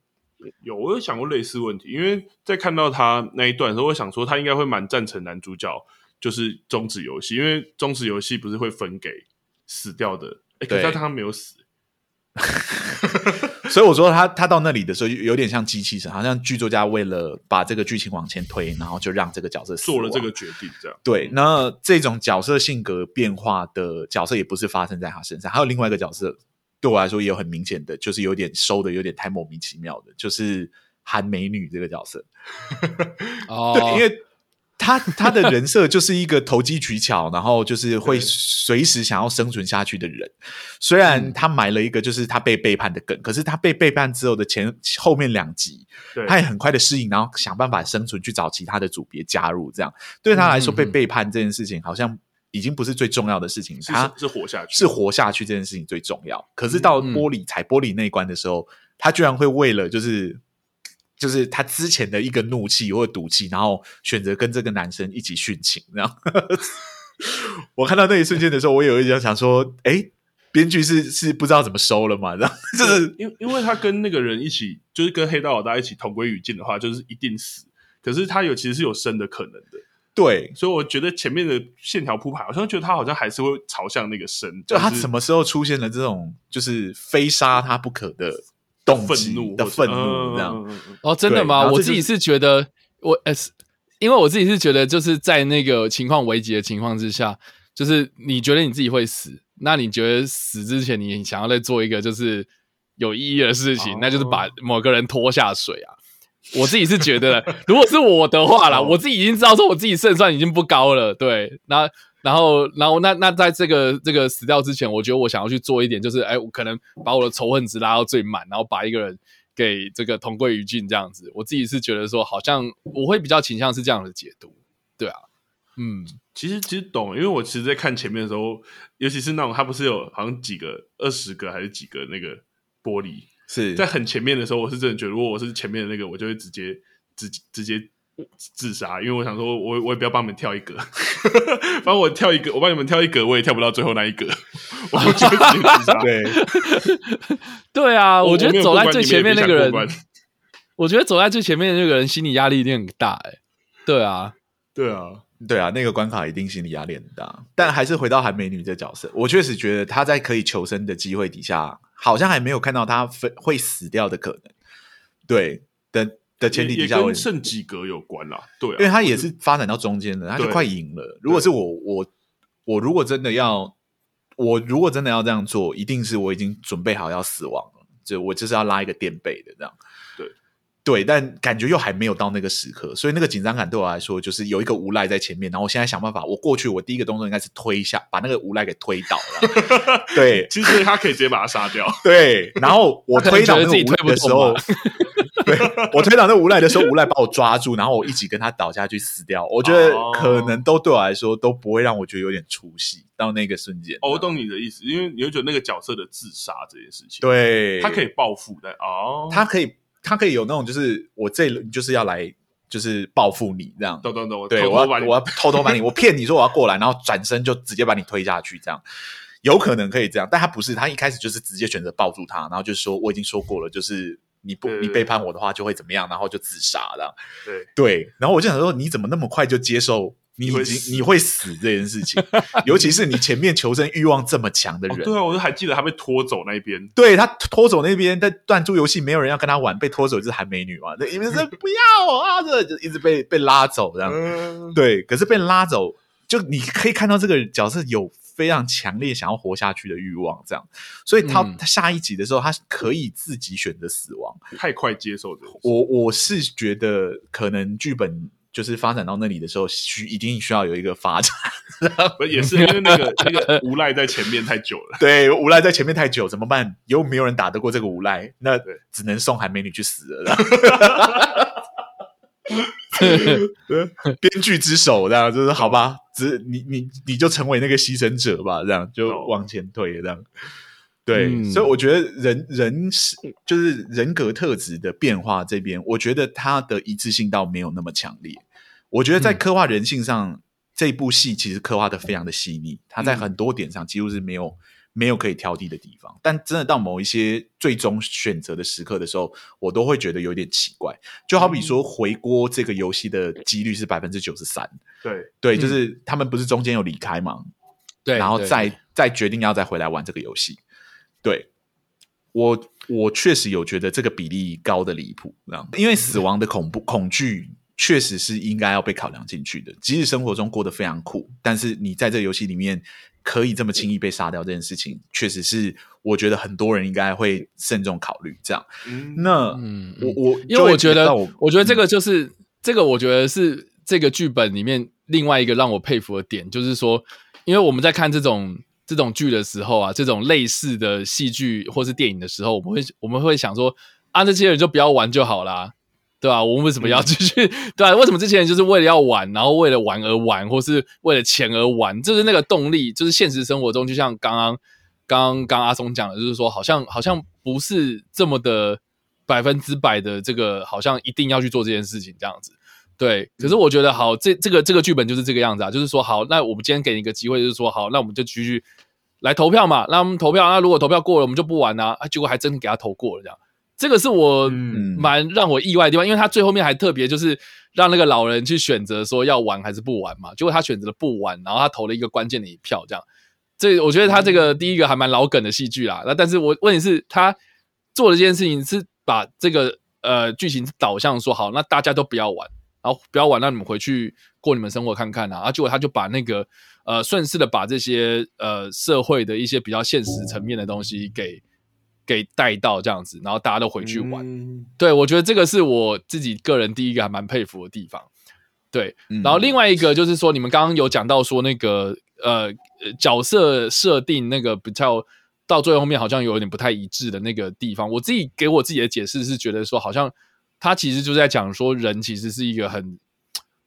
有我有想过类似问题，因为在看到他那一段的时候，我想说他应该会蛮赞成男主角就是终止游戏，因为终止游戏不是会分给死掉的，哎，可是他没有死。*laughs* 所以我说他他到那里的时候有点像机器人，好像剧作家为了把这个剧情往前推，然后就让这个角色做了这个决定，这样。对，那这种角色性格变化的角色也不是发生在他身上，还有另外一个角色对我来说也有很明显的，就是有点收的有点太莫名其妙的，就是韩美女这个角色。*laughs* 哦，对，因为。他他的人设就是一个投机取巧，然后就是会随时想要生存下去的人。虽然他埋了一个就是他被背叛的梗，可是他被背叛之后的前后面两集，他也很快的适应，然后想办法生存，去找其他的组别加入。这样对他来说，被背叛这件事情好像已经不是最重要的事情，他是活下去，是活下去这件事情最重要。可是到玻璃踩玻璃那一关的时候，他居然会为了就是。就是他之前的一个怒气或者赌气，然后选择跟这个男生一起殉情。然 *laughs* 后我看到那一瞬间的时候，我有一点想说：“哎，编剧是是不知道怎么收了嘛？”然后就是因为因为他跟那个人一起，就是跟黑道老大一起同归于尽的话，就是一定死。可是他有其实是有生的可能的，对。所以我觉得前面的线条铺排，好像觉得他好像还是会朝向那个生。就他什么时候出现了这种就是非杀他不可的？动愤怒的愤怒，这样哦，真的吗？我自己是觉得，我呃，因为我自己是觉得，就是在那个情况危急的情况之下，就是你觉得你自己会死，那你觉得死之前你想要再做一个就是有意义的事情，那就是把某个人拖下水啊。我自己是觉得，如果是我的话啦，*laughs* 我自己已经知道说我自己胜算已经不高了，对，那。然后，然后，那那在这个这个死掉之前，我觉得我想要去做一点，就是，哎，我可能把我的仇恨值拉到最满，然后把一个人给这个同归于尽，这样子。我自己是觉得说，好像我会比较倾向是这样的解读，对啊，嗯，其实其实懂，因为我其实，在看前面的时候，尤其是那种他不是有好像几个二十个还是几个那个玻璃，是在很前面的时候，我是真的觉得，如果我是前面的那个，我就会直接直直接。自杀，因为我想说我，我我也不要帮你们跳一格，*laughs* 反正我跳一格，我帮你们跳一格，我也跳不到最后那一格，我就直接自杀。*laughs* 对，对啊，我觉得走在最前面那个人，*laughs* 我觉得走在最前面的那个人心理压力一定很大，欸，哎，对啊，对啊，对啊，那个关卡一定心理压力很大。但还是回到韩美女这角色，我确实觉得她在可以求生的机会底下，好像还没有看到她会死掉的可能。对，等。的前提底下，跟剩几格有关啦，对、啊，因为他也是发展到中间的，他就快赢了。如果是我，我，我如果真的要，我如果真的要这样做，一定是我已经准备好要死亡了，就我就是要拉一个垫背的这样。对，但感觉又还没有到那个时刻，所以那个紧张感对我来说，就是有一个无赖在前面，然后我现在想办法，我过去，我第一个动作应该是推一下，把那个无赖给推倒了。*laughs* 对，其实他可以直接把他杀掉。*laughs* 对，然后我推倒那个无赖的时候。*laughs* 对，我推倒那无赖的时候，无赖把我抓住，然后我一起跟他倒下去死掉。我觉得可能都对我来说都不会让我觉得有点出戏到那个瞬间。哦，我懂你的意思，因为你会觉得那个角色的自杀这件事情，对，他可以报复的哦，他可以，他可以有那种就是我这轮就是要来就是报复你这样，懂懂懂，对，我要我要偷偷把你，我骗你说我要过来，然后转身就直接把你推下去这样。有可能可以这样，但他不是，他一开始就是直接选择抱住他，然后就说我已经说过了，就是你不你背叛我的话就会怎么样，然后就自杀了。对对，然后我就想说，你怎么那么快就接受你已经 *laughs* 你会死这件事情？尤其是你前面求生欲望这么强的人。哦、对啊，我都还记得他被拖走那边，对他拖走那边在断珠游戏，没有人要跟他玩，被拖走就是韩美女嘛，因为说 *laughs* 不要啊，这就一直被被拉走这样。嗯、对，可是被拉走，就你可以看到这个角色有。非常强烈想要活下去的欲望，这样，所以他、嗯、他下一集的时候，他可以自己选择死亡，太快接受这种。我我是觉得，可能剧本就是发展到那里的时候，需一定需要有一个发展，*laughs* 也是因为那个那个无赖在前面太久了。*laughs* 对，无赖在前面太久，怎么办？又没有人打得过这个无赖，那只能送韩美女去死了。*laughs* 编剧之手，这样就是好吧？只你你你就成为那个牺牲者吧，这样就往前推，这样。对，嗯、所以我觉得人人是就是人格特质的变化这边，我觉得它的一致性倒没有那么强烈。我觉得在刻画人性上，嗯、这部戏其实刻画的非常的细腻，它在很多点上几乎是没有。没有可以挑剔的地方，但真的到某一些最终选择的时刻的时候，我都会觉得有点奇怪。就好比说回锅这个游戏的几率是百分之九十三，对对，就是他们不是中间有离开吗？对，然后再再决定要再回来玩这个游戏。对，我我确实有觉得这个比例高的离谱，因为死亡的恐怖恐惧确实是应该要被考量进去的。即使生活中过得非常苦，但是你在这个游戏里面。可以这么轻易被杀掉这件事情，确实是我觉得很多人应该会慎重考虑。这样，嗯、那嗯，我我因为我觉得，我，我觉得这个就是、嗯、这个，我觉得是这个剧本里面另外一个让我佩服的点，就是说，因为我们在看这种这种剧的时候啊，这种类似的戏剧或是电影的时候，我们会我们会想说，啊，这些人就不要玩就好啦。对吧、啊？我们为什么要继续？*laughs* 对啊，为什么这些人就是为了要玩，然后为了玩而玩，或是为了钱而玩？就是那个动力，就是现实生活中，就像刚刚刚刚阿松讲的，就是说，好像好像不是这么的百分之百的这个，好像一定要去做这件事情这样子。对，可是我觉得好，这这个这个剧本就是这个样子啊，就是说好，那我们今天给你一个机会，就是说好，那我们就继续来投票嘛，那我们投票，那如果投票过了，我们就不玩啊，啊，结果还真的给他投过了这样。这个是我蛮让我意外的地方，嗯、因为他最后面还特别就是让那个老人去选择说要玩还是不玩嘛，结果他选择了不玩，然后他投了一个关键的一票，这样。这我觉得他这个第一个还蛮老梗的戏剧啦。那但是我问题是，他做的这件事情是把这个呃剧情导向说好，那大家都不要玩，然后不要玩，让你们回去过你们生活看看啊。然后结果他就把那个呃顺势的把这些呃社会的一些比较现实层面的东西给。给带到这样子，然后大家都回去玩。嗯、对，我觉得这个是我自己个人第一个还蛮佩服的地方。对，嗯、然后另外一个就是说，你们刚刚有讲到说那个呃角色设定那个比较到最后面好像有点不太一致的那个地方，我自己给我自己的解释是觉得说，好像他其实就在讲说，人其实是一个很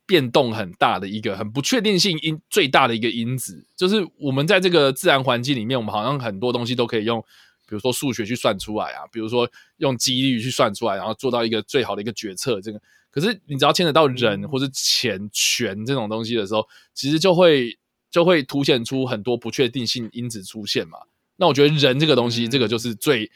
变动很大的一个很不确定性因最大的一个因子，就是我们在这个自然环境里面，我们好像很多东西都可以用。比如说数学去算出来啊，比如说用几率去算出来，然后做到一个最好的一个决策。这个可是你只要牵扯到人或是钱权这种东西的时候，其实就会就会凸显出很多不确定性因子出现嘛。那我觉得人这个东西，这个就是最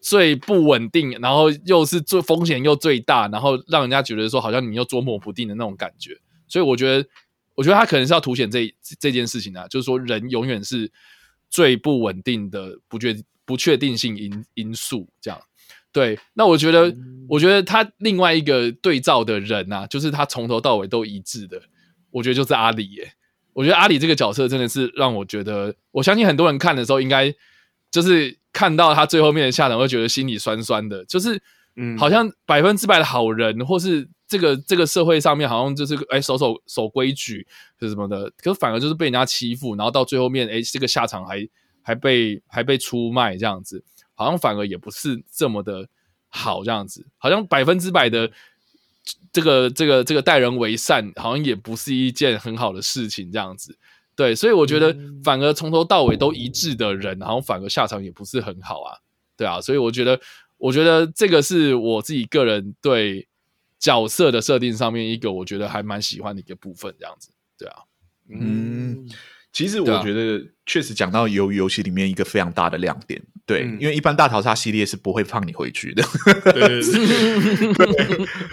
最不稳定，然后又是最风险又最大，然后让人家觉得说好像你又捉摸不定的那种感觉。所以我觉得，我觉得他可能是要凸显这这件事情啊，就是说人永远是最不稳定的，不确。不确定性因因素这样，对，那我觉得，嗯、我觉得他另外一个对照的人啊，就是他从头到尾都一致的，我觉得就是阿里耶。我觉得阿里这个角色真的是让我觉得，我相信很多人看的时候，应该就是看到他最后面的下场，会觉得心里酸酸的，就是嗯，好像百分之百的好人，或是这个这个社会上面好像就是哎守守守规矩是什么的，可是反而就是被人家欺负，然后到最后面哎这个下场还。还被还被出卖这样子，好像反而也不是这么的好这样子，好像百分之百的这个这个这个待人为善，好像也不是一件很好的事情这样子。对，所以我觉得反而从头到尾都一致的人，然后反而下场也不是很好啊。对啊，所以我觉得，我觉得这个是我自己个人对角色的设定上面一个我觉得还蛮喜欢的一个部分，这样子。对啊，嗯。其实我觉得，确实讲到鱿鱼游戏里面一个非常大的亮点，对，嗯、因为一般大逃杀系列是不会放你回去的。对，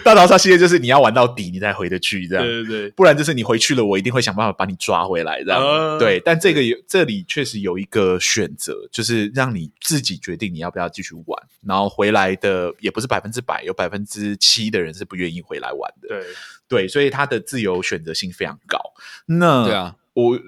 大逃杀系列就是你要玩到底，你才回得去，这样。对对对，不然就是你回去了，我一定会想办法把你抓回来，这样。呃、对，但这个有这里确实有一个选择，就是让你自己决定你要不要继续玩，然后回来的也不是百分之百，有百分之七的人是不愿意回来玩的。对对，所以他的自由选择性非常高。那对啊，我。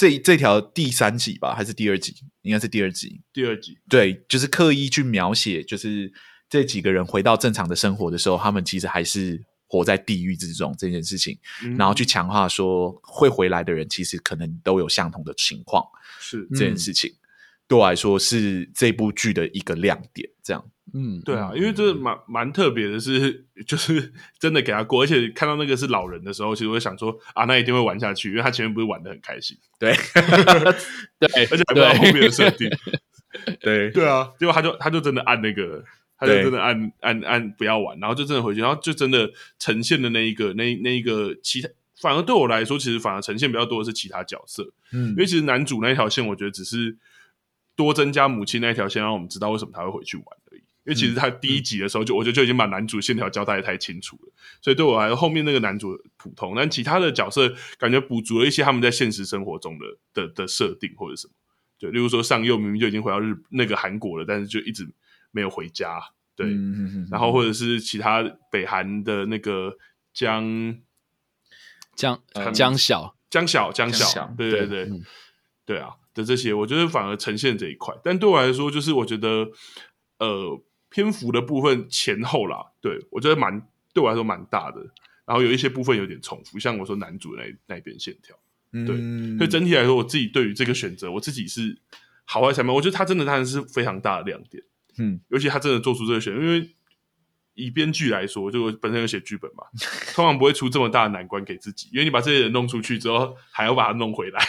这这条第三集吧，还是第二集？应该是第二集。第二集，对，就是刻意去描写，就是这几个人回到正常的生活的时候，他们其实还是活在地狱之中这件事情，嗯、然后去强化说会回来的人其实可能都有相同的情况，是这件事情、嗯、对我来说是这部剧的一个亮点，这样。嗯，对啊，因为这蛮蛮特别的是，就是 *laughs* 真的给他过，而且看到那个是老人的时候，其实我会想说啊，那一定会玩下去，因为他前面不是玩的很开心，对，*laughs* 对，而且还不知道后面的设定，*laughs* 对，对。啊，结果他就他就真的按那个，他就真的按按按不要玩，然后就真的回去，然后就真的呈现的那一个那那一个其他，反而对我来说，其实反而呈现比较多的是其他角色，嗯，因为其实男主那一条线，我觉得只是多增加母亲那一条线，让我们知道为什么他会回去玩。因为其实他第一集的时候就，我觉得就已经把男主线条交代的太清楚了，所以对我来说，后面那个男主普通，但其他的角色感觉补足了一些他们在现实生活中的的的设定或者什么，对，例如说上佑明明就已经回到日那个韩国了，但是就一直没有回家，对，嗯、然后或者是其他北韩的那个江江江小江小江小，对对对，对，嗯、对啊的这些，我觉得反而呈现这一块，但对我来说，就是我觉得呃。篇幅的部分前后啦，对，我觉得蛮对我来说蛮大的，然后有一些部分有点重复，像我说男主那那边线条，对，嗯、所以整体来说，我自己对于这个选择，我自己是好坏参半。我觉得他真的当然是非常大的亮点，嗯，尤其他真的做出这个选择，因为以编剧来说，就我本身有写剧本嘛，通常不会出这么大的难关给自己，因为你把这些人弄出去之后，还要把他弄回来，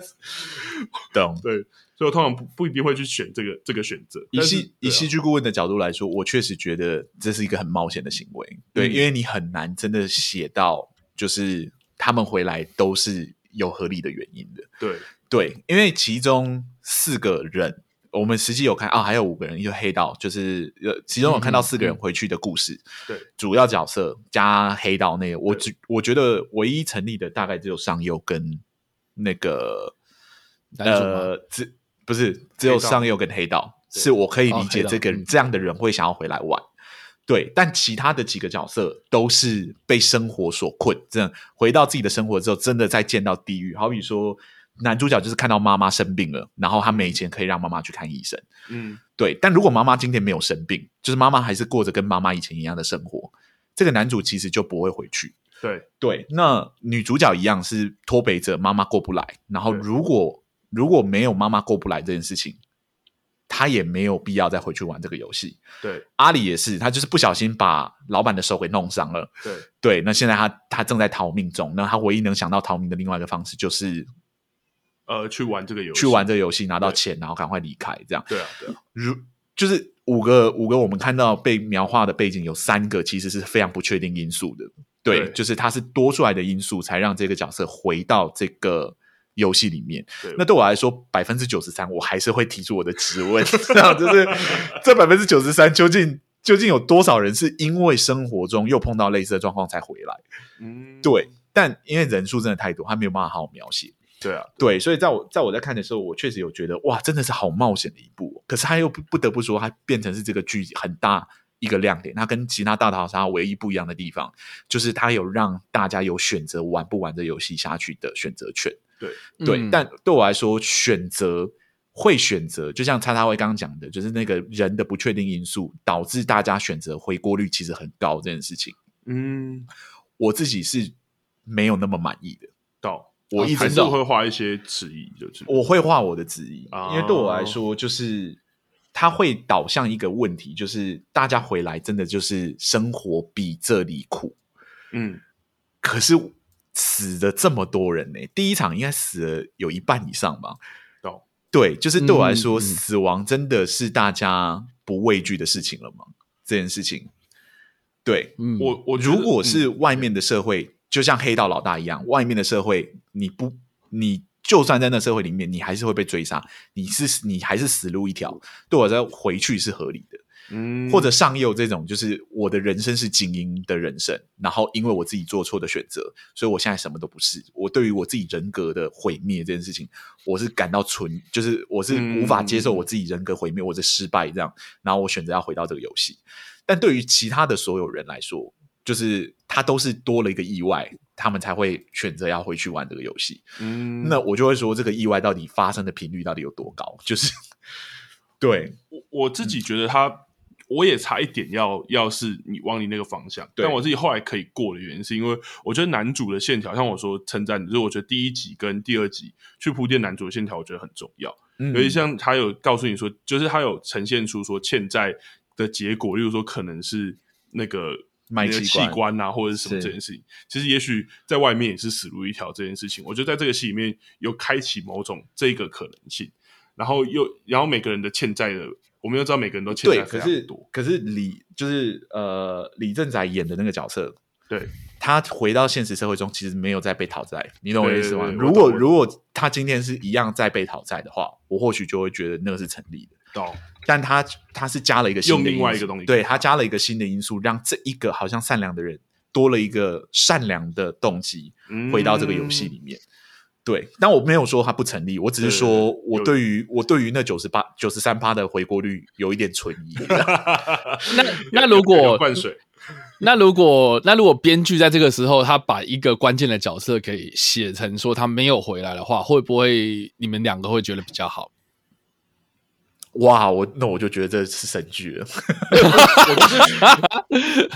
*laughs* 懂？对。所以我通常不不一定会去选这个这个选择。以戏以戏剧顾问的角度来说，我确实觉得这是一个很冒险的行为。对，嗯、因为你很难真的写到，就是他们回来都是有合理的原因的。对对，因为其中四个人，我们实际有看啊、哦，还有五个人，就黑道，就是呃，其中有看到四个人回去的故事。对、嗯，主要角色加黑道那个，我只我觉得唯一成立的大概只有上优跟那个呃，只。不是只有上右跟黑道，是我可以理解这个这样的人会想要回来玩，对。但其他的几个角色都是被生活所困，这样回到自己的生活之后，真的再见到地狱。好比说男主角就是看到妈妈生病了，然后他没钱可以让妈妈去看医生，嗯，对。但如果妈妈今天没有生病，就是妈妈还是过着跟妈妈以前一样的生活，这个男主其实就不会回去。对对，那女主角一样是脱北者，妈妈过不来，然后如果。如果没有妈妈过不来这件事情，他也没有必要再回去玩这个游戏。对，阿里也是，他就是不小心把老板的手给弄伤了。对，对，那现在他他正在逃命中，那他唯一能想到逃命的另外一个方式就是，呃，去玩这个游戏，去玩这个游戏拿到钱，然后赶快离开。这样，对啊，对啊。如就是五个五个，我们看到被描画的背景有三个其实是非常不确定因素的。对，对就是它是多出来的因素，才让这个角色回到这个。游戏里面，对那对我来说，百分之九十三，我还是会提出我的质问，*laughs* 这样就是这百分之九十三，究竟究竟有多少人是因为生活中又碰到类似的状况才回来？嗯，对。但因为人数真的太多，他没有办法好好描写。对啊，对，所以在我在我在看的时候，我确实有觉得，哇，真的是好冒险的一部。可是他又不不得不说，他变成是这个剧很大一个亮点。他跟其他大逃杀唯一不一样的地方，就是他有让大家有选择玩不玩这游戏下去的选择权。对对，嗯、但对我来说，选择会选择，就像叉叉威刚刚讲的，就是那个人的不确定因素导致大家选择回锅率其实很高这件事情。嗯，我自己是没有那么满意的。到我一直都会画一些质疑，就是我会画我的质疑啊，因为对我来说，就是它会导向一个问题，就是大家回来真的就是生活比这里苦。嗯，可是死了这么多人呢、欸，第一场应该死了有一半以上吧？哦，对，就是对我来说，嗯、死亡真的是大家不畏惧的事情了吗？这件事情，对，嗯、我我如果是外面的社会，嗯、就像黑道老大一样，外面的社会，你不你。就算在那社会里面，你还是会被追杀，你是你还是死路一条。对我再回去是合理的，嗯，或者上佑这种，就是我的人生是精英的人生，然后因为我自己做错的选择，所以我现在什么都不是。我对于我自己人格的毁灭这件事情，我是感到存，就是我是无法接受我自己人格毁灭，或者失败这样，然后我选择要回到这个游戏。但对于其他的所有人来说，就是他都是多了一个意外。他们才会选择要回去玩这个游戏。嗯，那我就会说，这个意外到底发生的频率到底有多高？就是，对我我自己觉得他，我也差一点要要是你往你那个方向，但我自己后来可以过的原因，是因为我觉得男主的线条，像我说称赞，就是我觉得第一集跟第二集去铺垫男主的线条，我觉得很重要。嗯，所以像他有告诉你说，就是他有呈现出说欠债的结果，例如说可能是那个。卖器官，器官啊，或者是什么这件事情，其实也许在外面也是死路一条。这件事情，我觉得在这个戏里面有开启某种这个可能性，然后又然后每个人的欠债的，我们又知道每个人都欠债非常多。可是，可是李就是呃李正宰演的那个角色，对，他回到现实社会中，其实没有再被讨债，你懂我意思吗？对对对，如果如果他今天是一样在被讨债的话，我或许就会觉得那个是成立的。懂。但他他是加了一个新的，用另外一个东西，对，他加了一个新的因素，让这一个好像善良的人多了一个善良的动机，回到这个游戏里面。嗯、对，但我没有说它不成立，我只是说我对于我对于那九十八九十三趴的回锅率有一点存疑。*laughs* 那那如果灌水，那如果那如果编剧在这个时候他把一个关键的角色给写成说他没有回来的话，会不会你们两个会觉得比较好？哇，我那我就觉得这是神剧了。*laughs*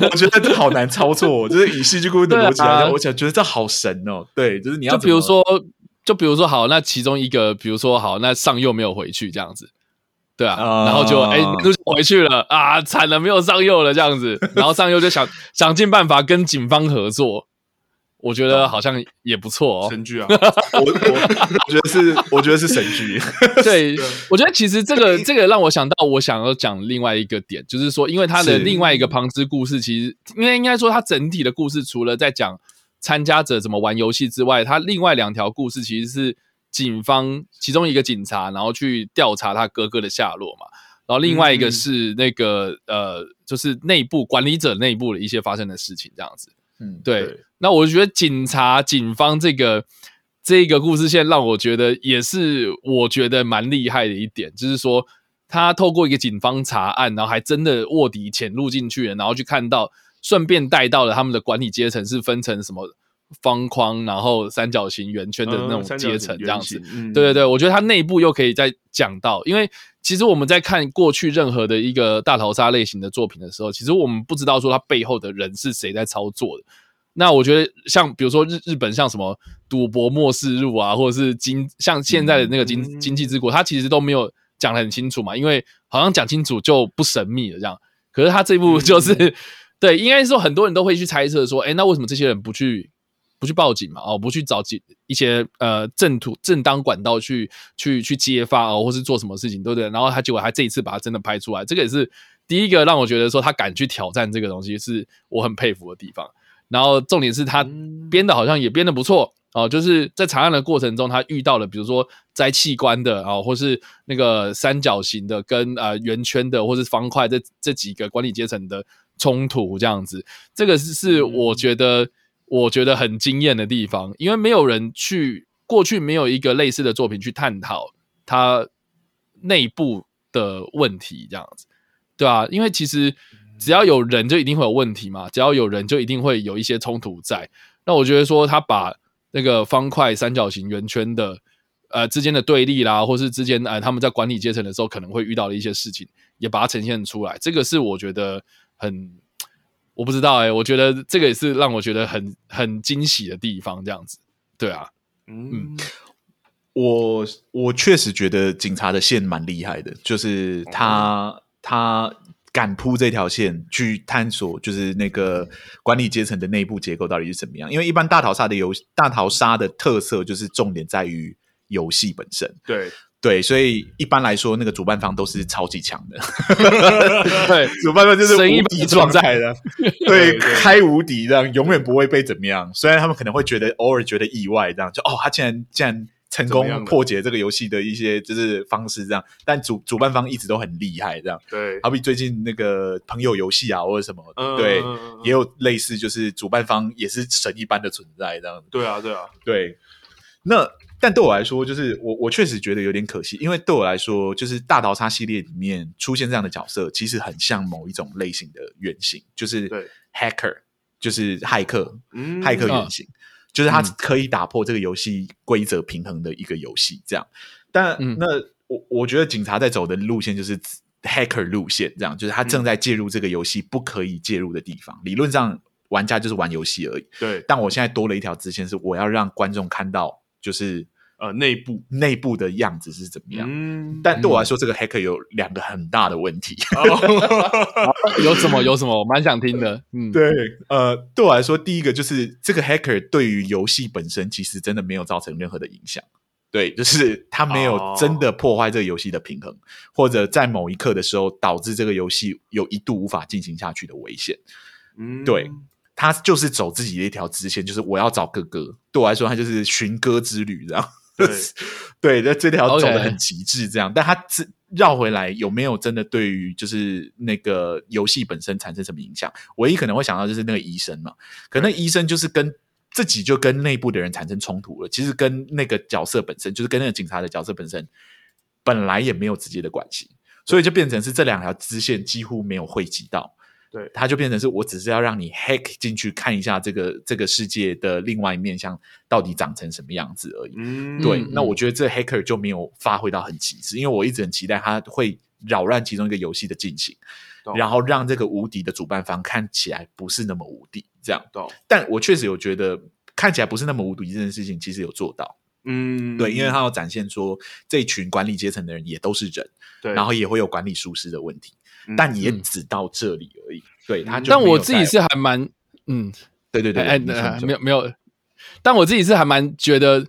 我觉得这好难操作，就是以戏剧顾问的逻辑来讲，我想觉得这好神哦。对，就是你要就比如说，就比如说好，那其中一个，比如说好，那上佑没有回去这样子，对啊，呃、然后就哎，都回去了啊，惨了，没有上佑了这样子，然后上佑就想想尽办法跟警方合作。我觉得好像也不错哦，神剧啊！我我我觉得是，我觉得是神剧。*laughs* 对，我觉得其实这个这个让我想到，我想要讲另外一个点，就是说，因为他的另外一个旁支故事，其实因为应该说，他整体的故事除了在讲参加者怎么玩游戏之外，他另外两条故事其实是警方其中一个警察，然后去调查他哥哥的下落嘛，然后另外一个是那个呃，就是内部管理者内部的一些发生的事情，这样子。嗯，对。对那我觉得警察、警方这个这个故事线让我觉得也是我觉得蛮厉害的一点，就是说他透过一个警方查案，然后还真的卧底潜入进去了，然后去看到，顺便带到了他们的管理阶层是分成什么方框，然后三角形、圆圈的那种阶层这样子。对对对，我觉得他内部又可以再讲到，因为其实我们在看过去任何的一个大逃杀类型的作品的时候，其实我们不知道说他背后的人是谁在操作的。那我觉得像比如说日日本像什么赌博末世入啊，或者是经像现在的那个经经济之国，他其实都没有讲的很清楚嘛，因为好像讲清楚就不神秘了这样。可是他这部就是、嗯、*laughs* 对，应该是说很多人都会去猜测说，哎，那为什么这些人不去不去报警嘛？哦，不去找警一些呃正途正当管道去去去揭发哦，或是做什么事情，对不对？然后他结果他这一次把它真的拍出来，这个也是第一个让我觉得说他敢去挑战这个东西，是我很佩服的地方。然后重点是他编的好像也编的不错哦，就是在查案的过程中，他遇到了比如说摘器官的啊，或是那个三角形的跟呃圆圈的，或是方块这这几个管理阶层的冲突这样子，这个是是我觉得我觉得很惊艳的地方，因为没有人去过去没有一个类似的作品去探讨它内部的问题这样子，对啊，因为其实。只要有人，就一定会有问题嘛。只要有人，就一定会有一些冲突在。那我觉得说，他把那个方块、三角形、圆圈的呃之间的对立啦，或是之间呃他们在管理阶层的时候可能会遇到的一些事情，也把它呈现出来。这个是我觉得很，我不知道哎、欸，我觉得这个也是让我觉得很很惊喜的地方。这样子，对啊，嗯。我我确实觉得警察的线蛮厉害的，就是他、嗯、他敢铺这条线去探索，就是那个管理阶层的内部结构到底是怎么样。因为一般大逃杀的游大逃杀的特色就是重点在于游戏本身，对。对，所以一般来说，那个主办方都是超级强的。*laughs* 对，主办方就是无敌状态的，对，对开无敌这样，永远不会被怎么样。虽然他们可能会觉得偶尔觉得意外，这样就哦，他竟然竟然成功破解这个游戏的一些就是方式这样，但主主办方一直都很厉害这样。对，好比最近那个朋友游戏啊，或者什么，嗯、对，也有类似，就是主办方也是神一般的存在这样。对啊，对啊，对，那。但对我来说，就是我我确实觉得有点可惜，因为对我来说，就是大逃杀系列里面出现这样的角色，其实很像某一种类型的原型，就是对。hacker，就是骇客，嗯，骇客原型，哦、就是它可以打破这个游戏规则平衡的一个游戏，这样。但、嗯、那我我觉得警察在走的路线就是 hacker 路线，这样，就是他正在介入这个游戏不可以介入的地方。嗯、理论上，玩家就是玩游戏而已，对。但我现在多了一条支线，是我要让观众看到，就是。呃，内部内部的样子是怎么样？嗯，但对我来说，这个 hacker 有两个很大的问题。*laughs* 有什么？有什么？我蛮想听的。嗯，对，呃，对我来说，第一个就是这个 hacker 对于游戏本身其实真的没有造成任何的影响。对，就是他没有真的破坏这个游戏的平衡，哦、或者在某一刻的时候导致这个游戏有一度无法进行下去的危险。嗯，对。他就是走自己的一条支线，就是我要找哥哥。对我来说，他就是寻歌之旅，这样。*laughs* 对，对，那这条走的很极致，这样。但他这绕回来有没有真的对于就是那个游戏本身产生什么影响？唯一可能会想到就是那个医生嘛，可能医生就是跟自己就跟内部的人产生冲突了。其实跟那个角色本身，就是跟那个警察的角色本身，本来也没有直接的关系，所以就变成是这两条支线几乎没有汇集到。对，它就变成是我只是要让你 hack 进去看一下这个这个世界的另外一面像到底长成什么样子而已。嗯，对，嗯、那我觉得这 hacker 就没有发挥到很极致，因为我一直很期待他会扰乱其中一个游戏的进行，然后让这个无敌的主办方看起来不是那么无敌。这样，对，但我确实有觉得看起来不是那么无敌这件事情，其实有做到。嗯，对，因为他要展现说这群管理阶层的人也都是人，对，然后也会有管理疏失的问题。但也只到这里而已。嗯、对他，但我自己是还蛮嗯，对对对，哎，没有没有。但我自己是还蛮觉得，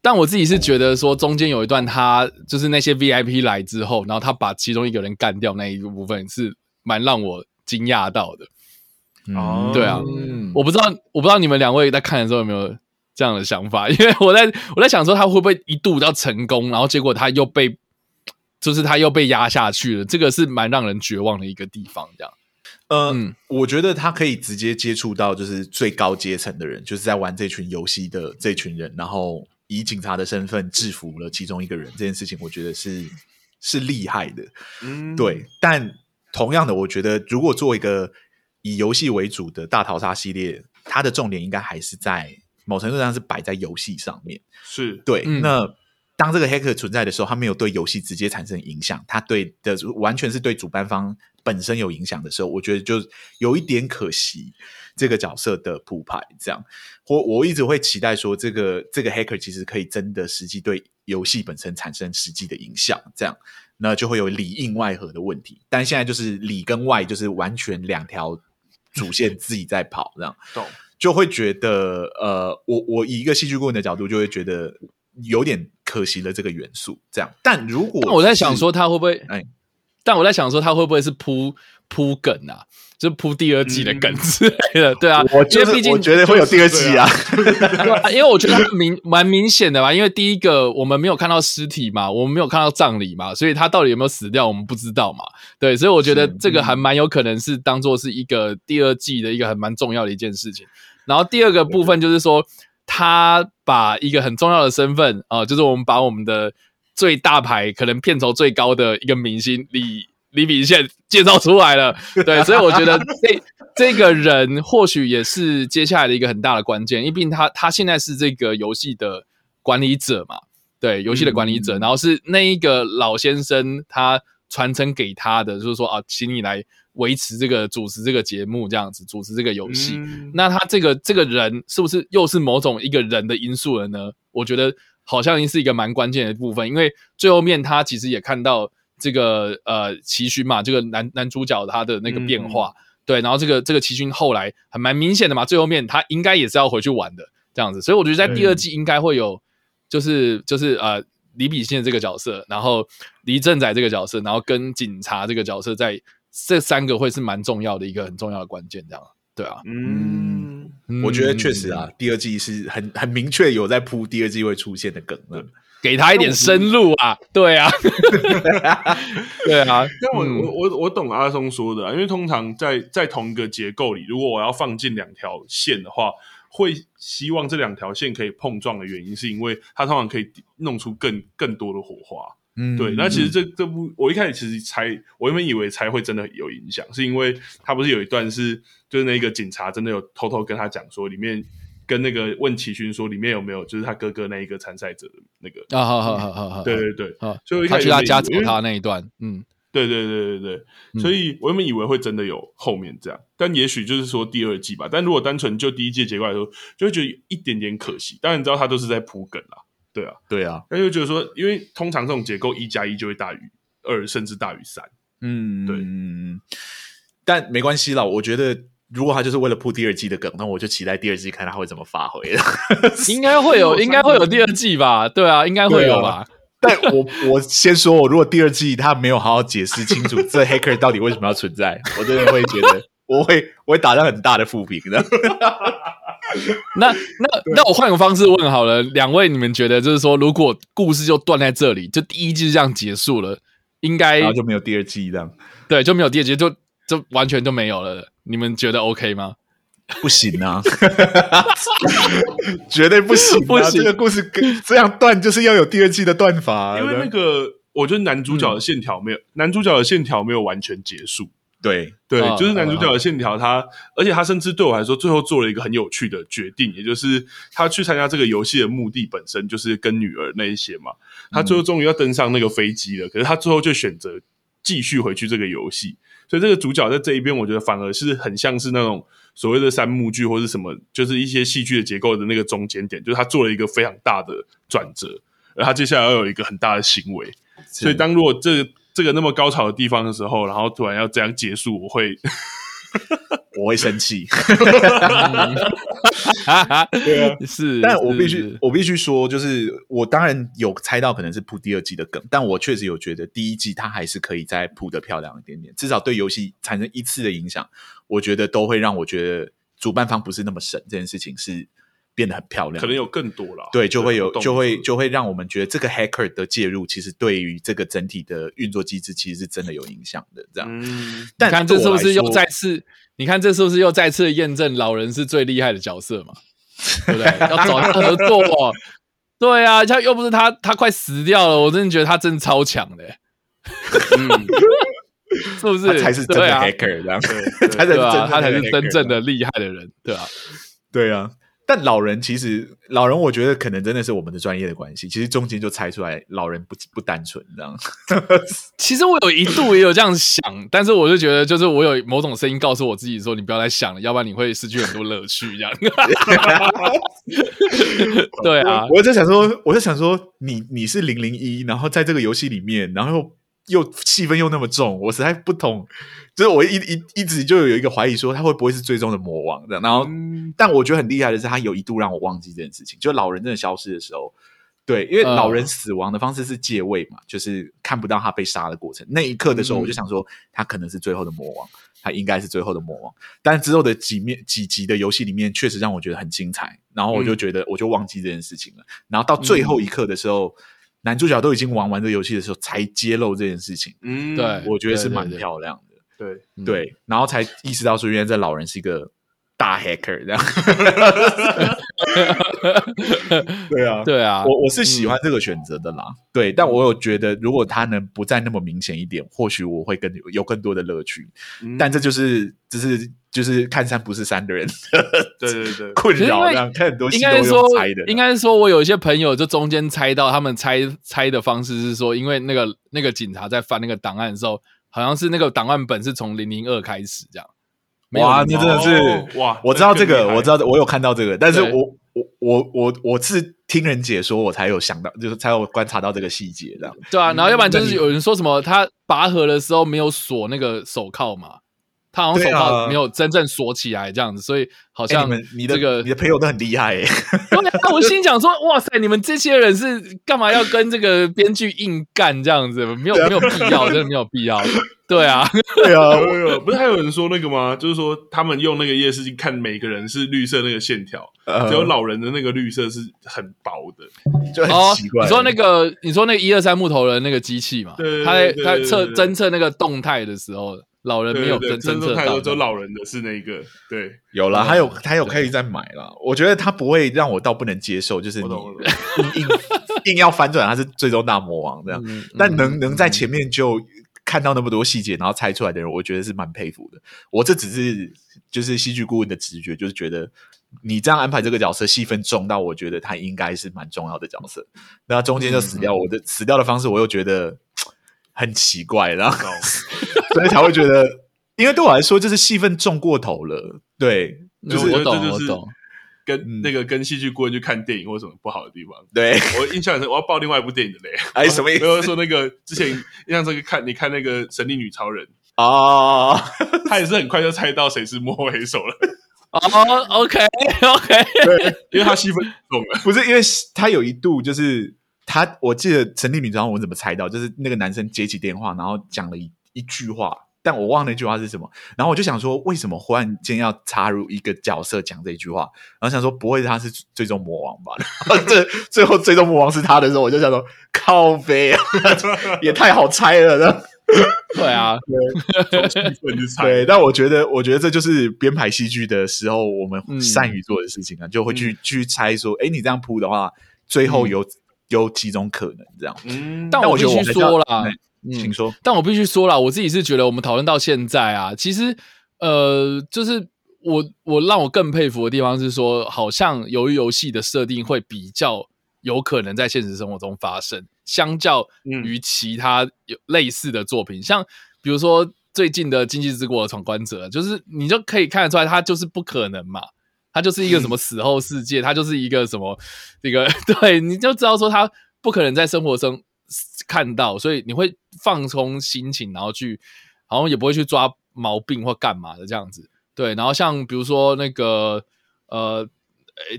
但我自己是觉得说，中间有一段他就是那些 VIP 来之后，然后他把其中一个人干掉那一个部分，是蛮让我惊讶到的。哦、嗯，对啊，我不知道，我不知道你们两位在看的时候有没有这样的想法？因为我在我在想说，他会不会一度要成功，然后结果他又被。就是他又被压下去了，这个是蛮让人绝望的一个地方。这样，呃，嗯，我觉得他可以直接接触到就是最高阶层的人，就是在玩这群游戏的这群人，然后以警察的身份制服了其中一个人，这件事情我觉得是是厉害的。嗯，对。但同样的，我觉得如果做一个以游戏为主的大逃杀系列，它的重点应该还是在某程度上是摆在游戏上面。是对。嗯，那。当这个黑客存在的时候，他没有对游戏直接产生影响，他对的完全是对主办方本身有影响的时候，我觉得就有一点可惜这个角色的铺排。这样，我我一直会期待说，这个这个黑客其实可以真的实际对游戏本身产生实际的影响，这样那就会有里应外合的问题。但现在就是里跟外就是完全两条主线自己在跑，这样，*laughs* 懂就会觉得呃，我我以一个戏剧顾问的角度，就会觉得。有点可惜了这个元素，这样。但如果但我在想说他会不会？哎，但我在想说他会不会是铺铺梗啊？就铺第二季的梗之类的？嗯、*laughs* 对啊，我觉得毕竟我觉得会有第二季啊，啊 *laughs* 因为我觉得明蛮明显的吧。因为第一个我们没有看到尸体嘛，我们没有看到葬礼嘛，所以他到底有没有死掉，我们不知道嘛。对，所以我觉得这个还蛮有可能是当做是一个第二季的一个很蛮重要的一件事情。然后第二个部分就是说。他把一个很重要的身份啊、呃，就是我们把我们的最大牌、可能片酬最高的一个明星李李秉宪介绍出来了。*laughs* 对，所以我觉得 *laughs* 这这个人或许也是接下来的一个很大的关键，因为毕竟他他现在是这个游戏的管理者嘛，对，游戏的管理者，嗯、然后是那一个老先生他传承给他的，就是说啊，请你来。维持这个主持这个节目这样子，主持这个游戏，嗯、那他这个这个人是不是又是某种一个人的因素了呢？我觉得好像是一个蛮关键的部分，因为最后面他其实也看到这个呃奇勋嘛，这个男男主角他的那个变化，嗯、对，然后这个这个奇勋后来还蛮明显的嘛，最后面他应该也是要回去玩的这样子，所以我觉得在第二季应该会有，就是就是呃李秉宪这个角色，然后李正宰这个角色，然后跟警察这个角色在。这三个会是蛮重要的一个很重要的关键，这样对啊，嗯，我觉得确实啊，第二季是很很明确有在铺第二季会出现的梗了，给他一点深入啊，对啊，*laughs* 对啊，*laughs* 但我我我我懂阿松说的啊，因为通常在在同一个结构里，如果我要放进两条线的话，会希望这两条线可以碰撞的原因，是因为它通常可以弄出更更多的火花。嗯，对，那其实这这部我一开始其实猜，我原本以为猜会真的有影响，是因为他不是有一段是就是那个警察真的有偷偷跟他讲说，里面跟那个问齐勋说里面有没有就是他哥哥那一个参赛者的那个啊，好好好好好，对对对，啊，所以他去他家找他那一段，嗯，对对对对对，嗯、所以我原本以为会真的有后面这样，但也许就是说第二季吧，但如果单纯就第一季的结果来说，就会觉得一点点可惜，当然你知道他都是在铺梗啦。对啊，对啊，那就觉得说，因为通常这种结构一加一就会大于二，甚至大于三。嗯，对。但没关系啦，我觉得如果他就是为了铺第二季的梗，那我就期待第二季看他会怎么发挥。*laughs* 应该会有，*laughs* 应该会有第二季吧？对啊，应该会有吧？但我我先说，我如果第二季他没有好好解释清楚这黑客到底为什么要存在，我真的会觉得我会我会打上很大的负评的。*laughs* *laughs* 那那那我换个方式问好了，两位你们觉得就是说，如果故事就断在这里，就第一季这样结束了，应该然后就没有第二季这样，对，就没有第二季，就就完全就没有了。你们觉得 OK 吗？*laughs* 不行啊，*laughs* 绝对不行，不行，这个故事这样断就是要有第二季的断法，因为那个我觉得男主角的线条没有，男主角的线条没有完全结束。对对，就是男主角的线条，他而且他甚至对我来说，最后做了一个很有趣的决定，也就是他去参加这个游戏的目的本身就是跟女儿那一些嘛。他最后终于要登上那个飞机了，可是他最后就选择继续回去这个游戏。所以这个主角在这一边，我觉得反而是很像是那种所谓的三幕剧或是什么，就是一些戏剧的结构的那个中间点，就是他做了一个非常大的转折，而他接下来要有一个很大的行为。所以当如果这个这个那么高潮的地方的时候，然后突然要这样结束，我会 *laughs* 我会生气。*laughs* 对啊，是，但我必须我必须说，就是我当然有猜到可能是铺第二季的梗，但我确实有觉得第一季它还是可以再铺的漂亮一点点，至少对游戏产生一次的影响，我觉得都会让我觉得主办方不是那么神，这件事情是。变得很漂亮，可能有更多了。对，就会有，就会就会让我们觉得这个 hacker 的介入，其实对于这个整体的运作机制，其实是真的有影响的。这样，嗯、但你看这是不是又再次？你看这是不是又再次验证老人是最厉害的角色嘛？*laughs* 对不对？要找他合作，对啊，他又不是他，他快死掉了。我真的觉得他真的超强的，嗯，*laughs* 是不是？他才是真的 hacker，这样，*laughs* 他才是他才是真正的厉害的人，对吧？对啊。但老人其实，老人我觉得可能真的是我们的专业的关系。其实中间就猜出来，老人不不单纯这样。*laughs* 其实我有一度也有这样想，但是我就觉得，就是我有某种声音告诉我自己说，你不要再想了，要不然你会失去很多乐趣。这样。*laughs* 对啊，我就想说，我就想说，你你是零零一，然后在这个游戏里面，然后。又气氛又那么重，我实在不懂。就是我一一一直就有一个怀疑，说他会不会是最终的魔王这样。然后，嗯、但我觉得很厉害的是，他有一度让我忘记这件事情。就老人真的消失的时候，对，因为老人死亡的方式是借位嘛，呃、就是看不到他被杀的过程。那一刻的时候，我就想说，他可能是最后的魔王，嗯、他应该是最后的魔王。但之后的几面几集的游戏里面，确实让我觉得很精彩。然后我就觉得，我就忘记这件事情了。嗯、然后到最后一刻的时候。嗯男主角都已经玩完这游戏的时候，才揭露这件事情。嗯，对，我觉得是蛮漂亮的。对对，对，然后才意识到说，原来这老人是一个大 hacker 这样。*laughs* 对啊，对啊，我我是喜欢这个选择的啦。嗯、对，但我有觉得，如果他能不再那么明显一点，或许我会更有更多的乐趣。嗯、但这就是，只是。就是看山不是山的人，对对对，*laughs* 困扰这样看很多应该说。应该说，我有一些朋友就中间猜到，他们猜猜的方式是说，因为那个那个警察在翻那个档案的时候，好像是那个档案本是从零零二开始这样。哇，你真的是哇！我知道这个，我知道，我有看到这个，但是我我我我我是听人解说，我才有想到，就是才有观察到这个细节，这样对啊。然后要不然就是有人说什么，他拔河的时候没有锁那个手铐嘛。他好像手铐没有真正锁起来，这样子，所以好像你这个你的朋友都很厉害。*laughs* 那我心想说，哇塞，你们这些人是干嘛要跟这个编剧硬干这样子？没有没有必要，真的没有必要。*laughs* 对啊，对啊，不是还有人说那个吗？就是说他们用那个夜视镜看每个人是绿色那个线条，只有老人的那个绿色是很薄的，就很奇怪。你说那个，你说那个一二三木头人那个机器嘛？对，他在他测侦测那个动态的时候。老人没有真真正太多，只有老人的是那个，对，有了，还有还有可以再买了。我觉得他不会让我到不能接受，就是你硬 *laughs* 硬要反转，他是最终大魔王这样。但能能在前面就看到那么多细节，然后猜出来的人，我觉得是蛮佩服的。我这只是就是戏剧顾问的直觉，就是觉得你这样安排这个角色戏份重到，我觉得他应该是蛮重要的角色。那中间就死掉，我的死掉的方式我又觉得很奇怪，然后。*laughs* 所以才会觉得，因为对我来说，就是戏份重过头了。对，就是我懂，我懂。跟那个跟戏剧顾问去看电影，或什么不好的地方？对，*laughs* 我印象很深，我要报另外一部电影的嘞。哎，什么意思？没有说那个之前印象这个看，你看那个《神力女超人》哦，*laughs* 他也是很快就猜到谁是幕后黑手了。哦，OK，OK，对，因为他戏份重了，不是因为他有一度就是他，我记得《神力女超人》我怎么猜到？就是那个男生接起电话，然后讲了一。一句话，但我忘了那句话是什么。然后我就想说，为什么忽然间要插入一个角色讲这一句话？然后想说，不会他是最终魔王吧？*laughs* 这最后最终魔王是他的时候，我就想说，靠北啊，*laughs* 也太好猜了呢。对啊，*laughs* 对，对但我觉得，我觉得这就是编排戏剧的时候，我们善于做的事情啊，嗯、就会去去猜说，哎，你这样铺的话，最后有、嗯、有几种可能这样。嗯，但我必须说啦。嗯，请说。但我必须说啦，我自己是觉得，我们讨论到现在啊，其实，呃，就是我我让我更佩服的地方是说，好像由于游戏的设定会比较有可能在现实生活中发生，相较于其他有类似的作品，嗯、像比如说最近的《经济之国的闯关者》，就是你就可以看得出来，它就是不可能嘛，它就是一个什么死后世界，它就是一个什么这个，*laughs* 对，你就知道说它不可能在生活中。看到，所以你会放松心情，然后去，好像也不会去抓毛病或干嘛的这样子。对，然后像比如说那个呃，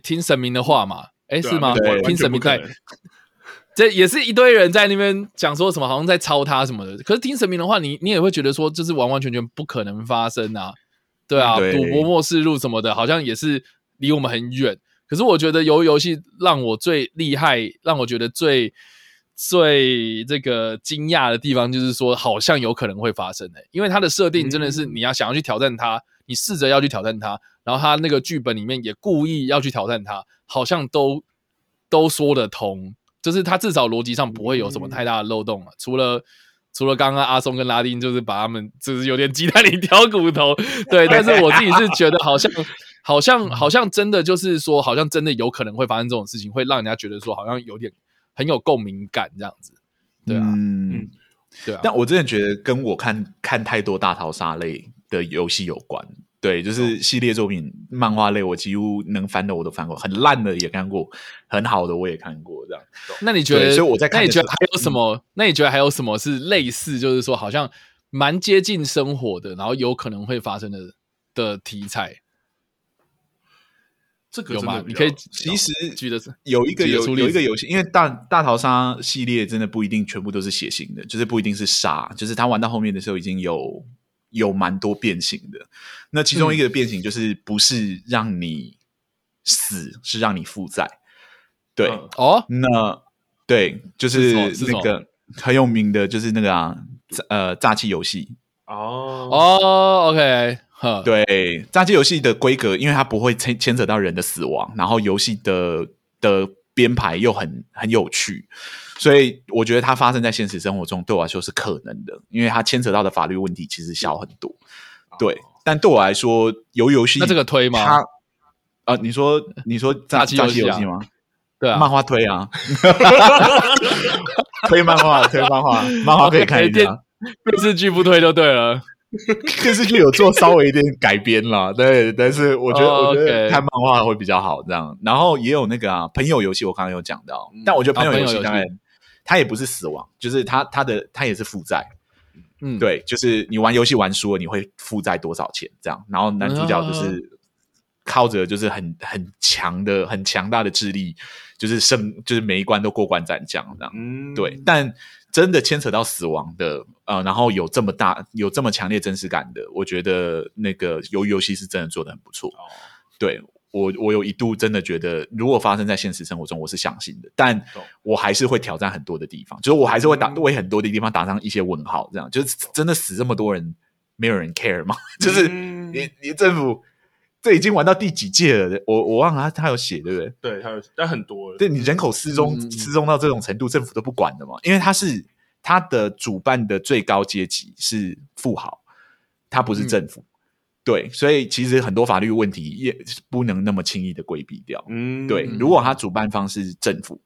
听神明的话嘛，哎，是吗？听神明在，这也是一堆人在那边讲说什么，好像在抄他什么的。可是听神明的话，你你也会觉得说，这是完完全全不可能发生啊。对啊，对赌博末世录什么的，好像也是离我们很远。可是我觉得鱿鱼游戏让我最厉害，让我觉得最。最这个惊讶的地方就是说，好像有可能会发生诶、欸，因为它的设定真的是你要想要去挑战它，你试着要去挑战它，然后它那个剧本里面也故意要去挑战它，好像都都说得通，就是它至少逻辑上不会有什么太大的漏洞了。除了除了刚刚阿松跟拉丁，就是把他们 *laughs* 就是有点鸡蛋里挑骨头，对，*laughs* 但是我自己是觉得好像 *laughs* 好像好像真的就是说，好像真的有可能会发生这种事情，会让人家觉得说好像有点。很有共鸣感，这样子，对啊，嗯，对啊。但我真的觉得跟我看看太多大逃杀类的游戏有关。对，就是系列作品、哦、漫画类，我几乎能翻的我都翻过，很烂的也看过，很好的我也看过。这样，*laughs* 那你觉得？所以我在看，那你觉得还有什么？嗯、那你觉得还有什么是类似，就是说好像蛮接近生活的，然后有可能会发生的的题材？这个有吗？你可以其实举的是有一个有有一个游戏，因为大大逃杀系列真的不一定全部都是血腥的，就是不一定是杀，就是他玩到后面的时候已经有有蛮多变形的。那其中一个变形就是不是让你死，嗯、是让你负债。对哦，那对，就是那个很有名的，就是那个啊，呃，诈欺游戏。哦哦，OK。呵对，诈欺游戏的规格，因为它不会牵牵扯到人的死亡，然后游戏的的编排又很很有趣，所以我觉得它发生在现实生活中对我来说是可能的，因为它牵扯到的法律问题其实小很多。对，但对我来说，游游戏那这个推吗？啊、呃，你说你说诈欺游戏吗？对啊，漫画推啊，*laughs* 推漫画，推漫画，漫画可以看一下，电视剧不推就对了。电视剧有做稍微一点改编啦，对，但是我觉得、oh. 我觉得看漫画会比较好这样。然后也有那个啊，朋友游戏，我刚刚有讲到，但我觉得朋友游戏当然它也不是死亡，就是它它的它也是负债。嗯，对，就是你玩游戏玩输了，你会负债多少钱这样？然后男主角就是靠着就是很很强的很强大的智力，就是胜就是每一关都过关斩将这样。嗯，对，但。真的牵扯到死亡的，呃，然后有这么大、有这么强烈真实感的，我觉得那个鱿鱼游戏是真的做的很不错。哦、对我，我有一度真的觉得，如果发生在现实生活中，我是相信的，但我还是会挑战很多的地方，就是我还是会打为很多的地方打上一些问号，这样就是真的死这么多人，没有人 care 吗？*laughs* 就是你你政府。这已经玩到第几届了？我我忘了他他有写对不对？对，他有，但很多了。对，你人口失踪、嗯、失踪到这种程度，政府都不管的嘛？因为他是他的主办的最高阶级是富豪，他不是政府。嗯、对，所以其实很多法律问题也不能那么轻易的规避掉。嗯，对，如果他主办方是政府。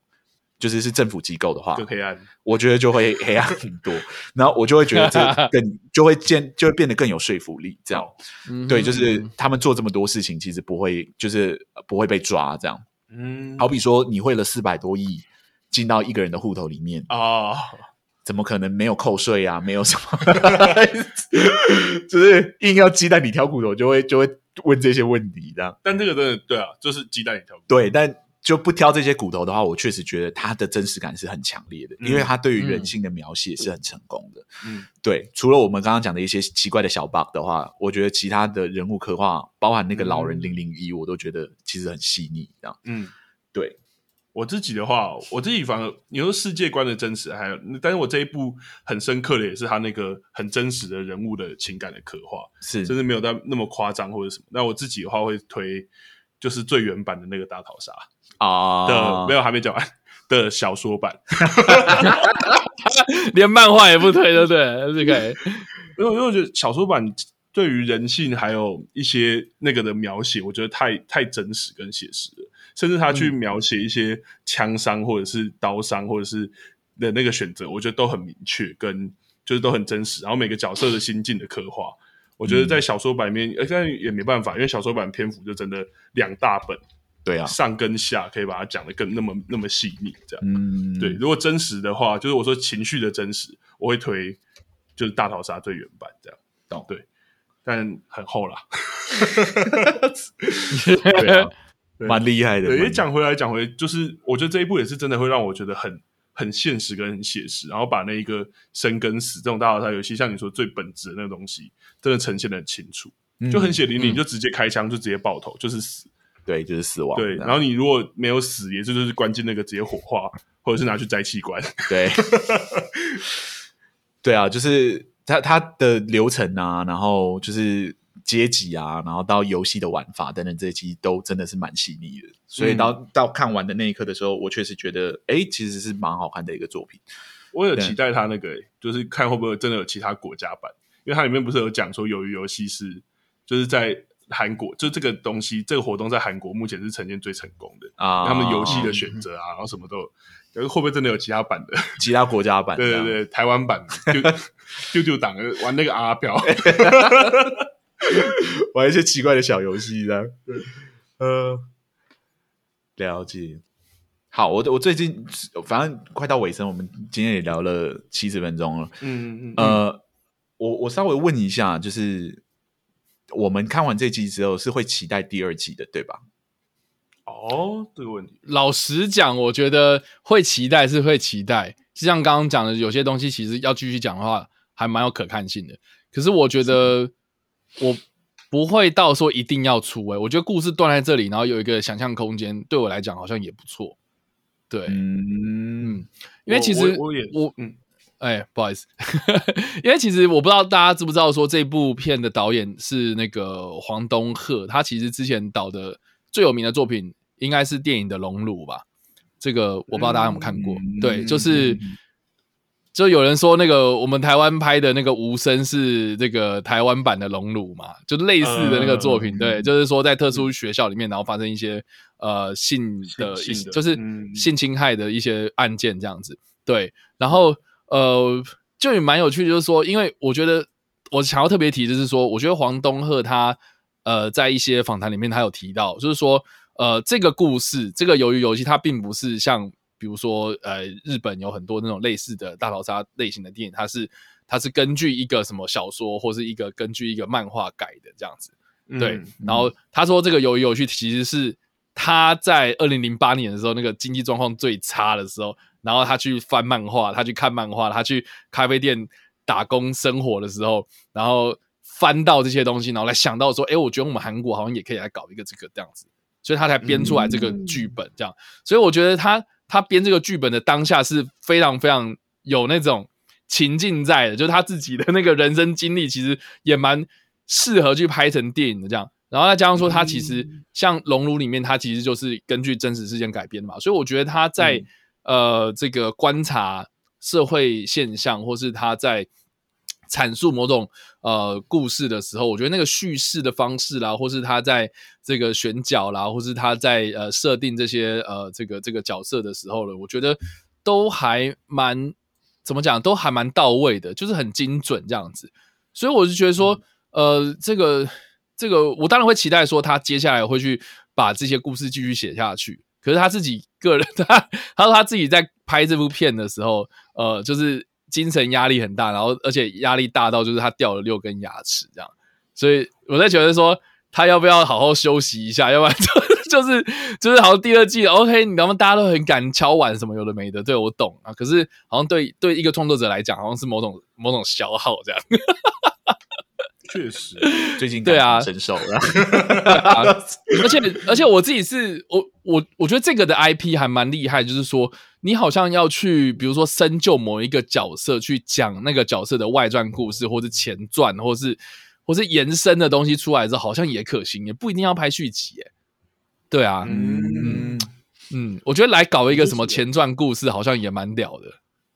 就是是政府机构的话，就黑暗，我觉得就会黑暗很多，然后我就会觉得这 *laughs* 更就会见就会变得更有说服力，这样，嗯、对，就是他们做这么多事情，其实不会就是不会被抓，这样，嗯，好比说你汇了四百多亿进到一个人的户头里面哦，怎么可能没有扣税啊？*laughs* 没有什么，就是硬要鸡蛋里挑骨头，就会就会问这些问题，这样，但这个真的对啊，就是鸡蛋里挑骨头，对，但。就不挑这些骨头的话，我确实觉得他的真实感是很强烈的，嗯、因为他对于人性的描写是很成功的。嗯，对，除了我们刚刚讲的一些奇怪的小 bug 的话，我觉得其他的人物刻画，包含那个老人零零一，我都觉得其实很细腻。这样，嗯，对我自己的话，我自己反而你说世界观的真实，还有，但是我这一部很深刻的也是他那个很真实的人物的情感的刻画，是，甚至没有到那么夸张或者什么。那我自己的话会推，就是最原版的那个大逃杀。啊的、uh, 没有还没讲完的小说版，*laughs* *laughs* 连漫画也不推，对不对？这个，*laughs* 因为因为我觉得小说版对于人性还有一些那个的描写，我觉得太太真实跟写实了，甚至他去描写一些枪伤或者是刀伤或者是的那个选择，我觉得都很明确，跟就是都很真实。然后每个角色的心境的刻画，我觉得在小说版里面，呃，但也没办法，因为小说版篇幅就真的两大本。对啊，上跟下可以把它讲得更那么那么细腻，这样。嗯，对。如果真实的话，就是我说情绪的真实，我会推就是大逃杀最原版这样。懂，对。但很厚啦，*laughs* *laughs* 对啊，蛮厉害的。对，讲回来讲回，就是我觉得这一部也是真的会让我觉得很很现实跟很写实，然后把那一个生跟死这种大逃杀游戏，像你说最本质的那个东西，真的呈现的很清楚，嗯、就很血淋淋，就直接开枪就直接爆头，就是死。对，就是死亡。对，然后你如果没有死，也是就是关进那个直接火化，或者是拿去摘器官。对，*laughs* 对啊，就是它它的流程啊，然后就是阶级啊，然后到游戏的玩法等等这些，都真的是蛮细腻的。所以到、嗯、到看完的那一刻的时候，我确实觉得，哎，其实是蛮好看的一个作品。我有期待它那个，就是看会不会真的有其他国家版，因为它里面不是有讲说，由于游戏是就是在。韩国就这个东西，这个活动在韩国目前是呈现最成功的啊！他们游戏的选择啊，然后什么都有，会不会真的有其他版的？其他国家版？对对对，台湾版就 *laughs* 就就党玩那个阿飘，*laughs* 玩一些奇怪的小游戏这样。呃，了解。好，我我最近反正快到尾声，我们今天也聊了七十分钟了。嗯嗯嗯。呃，我我稍微问一下，就是。我们看完这集之后是会期待第二季的，对吧？哦，这个问题，老实讲，我觉得会期待是会期待。就像刚刚讲的，有些东西其实要继续讲的话，还蛮有可看性的。可是我觉得我不会到说一定要出诶，我觉得故事断在这里，然后有一个想象空间，对我来讲好像也不错。对，嗯，因为其实我，我也我嗯。哎，不好意思，*laughs* 因为其实我不知道大家知不知道，说这部片的导演是那个黄东赫，他其实之前导的最有名的作品应该是电影的《熔炉》吧？这个我不知道大家有没有看过。嗯、对，就是就有人说那个我们台湾拍的那个《无声》是这个台湾版的《熔炉》嘛，就类似的那个作品。嗯、对，就是说在特殊学校里面，然后发生一些呃性的，性性的就是性侵害的一些案件这样子。对，然后。呃，就也蛮有趣，就是说，因为我觉得我想要特别提，就是说，我觉得黄东赫他呃，在一些访谈里面，他有提到，就是说，呃，这个故事，这个鱿鱼游戏，它并不是像比如说，呃，日本有很多那种类似的大逃杀类型的电影，它是它是根据一个什么小说，或是一个根据一个漫画改的这样子。对，嗯、然后他说这个鱿鱼游戏其实是他在二零零八年的时候，那个经济状况最差的时候，然后他去翻漫画，他去看漫画，他去咖啡店打工生活的时候，然后翻到这些东西，然后来想到说，哎，我觉得我们韩国好像也可以来搞一个这个这样子，所以他才编出来这个剧本这样。嗯、所以我觉得他他编这个剧本的当下是非常非常有那种情境在的，就是他自己的那个人生经历，其实也蛮适合去拍成电影的这样。然后再加上说，他其实像《熔炉》里面，他其实就是根据真实事件改编的嘛，所以我觉得他在、嗯、呃这个观察社会现象，或是他在。阐述某种呃故事的时候，我觉得那个叙事的方式啦，或是他在这个选角啦，或是他在呃设定这些呃这个这个角色的时候呢，我觉得都还蛮怎么讲，都还蛮到位的，就是很精准这样子。所以我就觉得说，呃，这个这个，我当然会期待说他接下来会去把这些故事继续写下去。可是他自己个人，*laughs* 他他说他自己在拍这部片的时候，呃，就是。精神压力很大，然后而且压力大到就是他掉了六根牙齿这样，所以我在觉得说他要不要好好休息一下，要不然就 *laughs* 就是就是好像第二季 OK，你知道吗？大家都很敢敲碗什么有的没的，对我懂啊。可是好像对对一个创作者来讲，好像是某种某种消耗这样。确实，*laughs* 最近 *laughs* 对啊，成熟了。而且而且我自己是我我我觉得这个的 IP 还蛮厉害，就是说。你好像要去，比如说深究某一个角色，去讲那个角色的外传故事，或是前传，或是或是延伸的东西出来之后，好像也可行，也不一定要拍续集，哎，对啊，嗯嗯，嗯，我觉得来搞一个什么前传故事，好像也蛮屌的，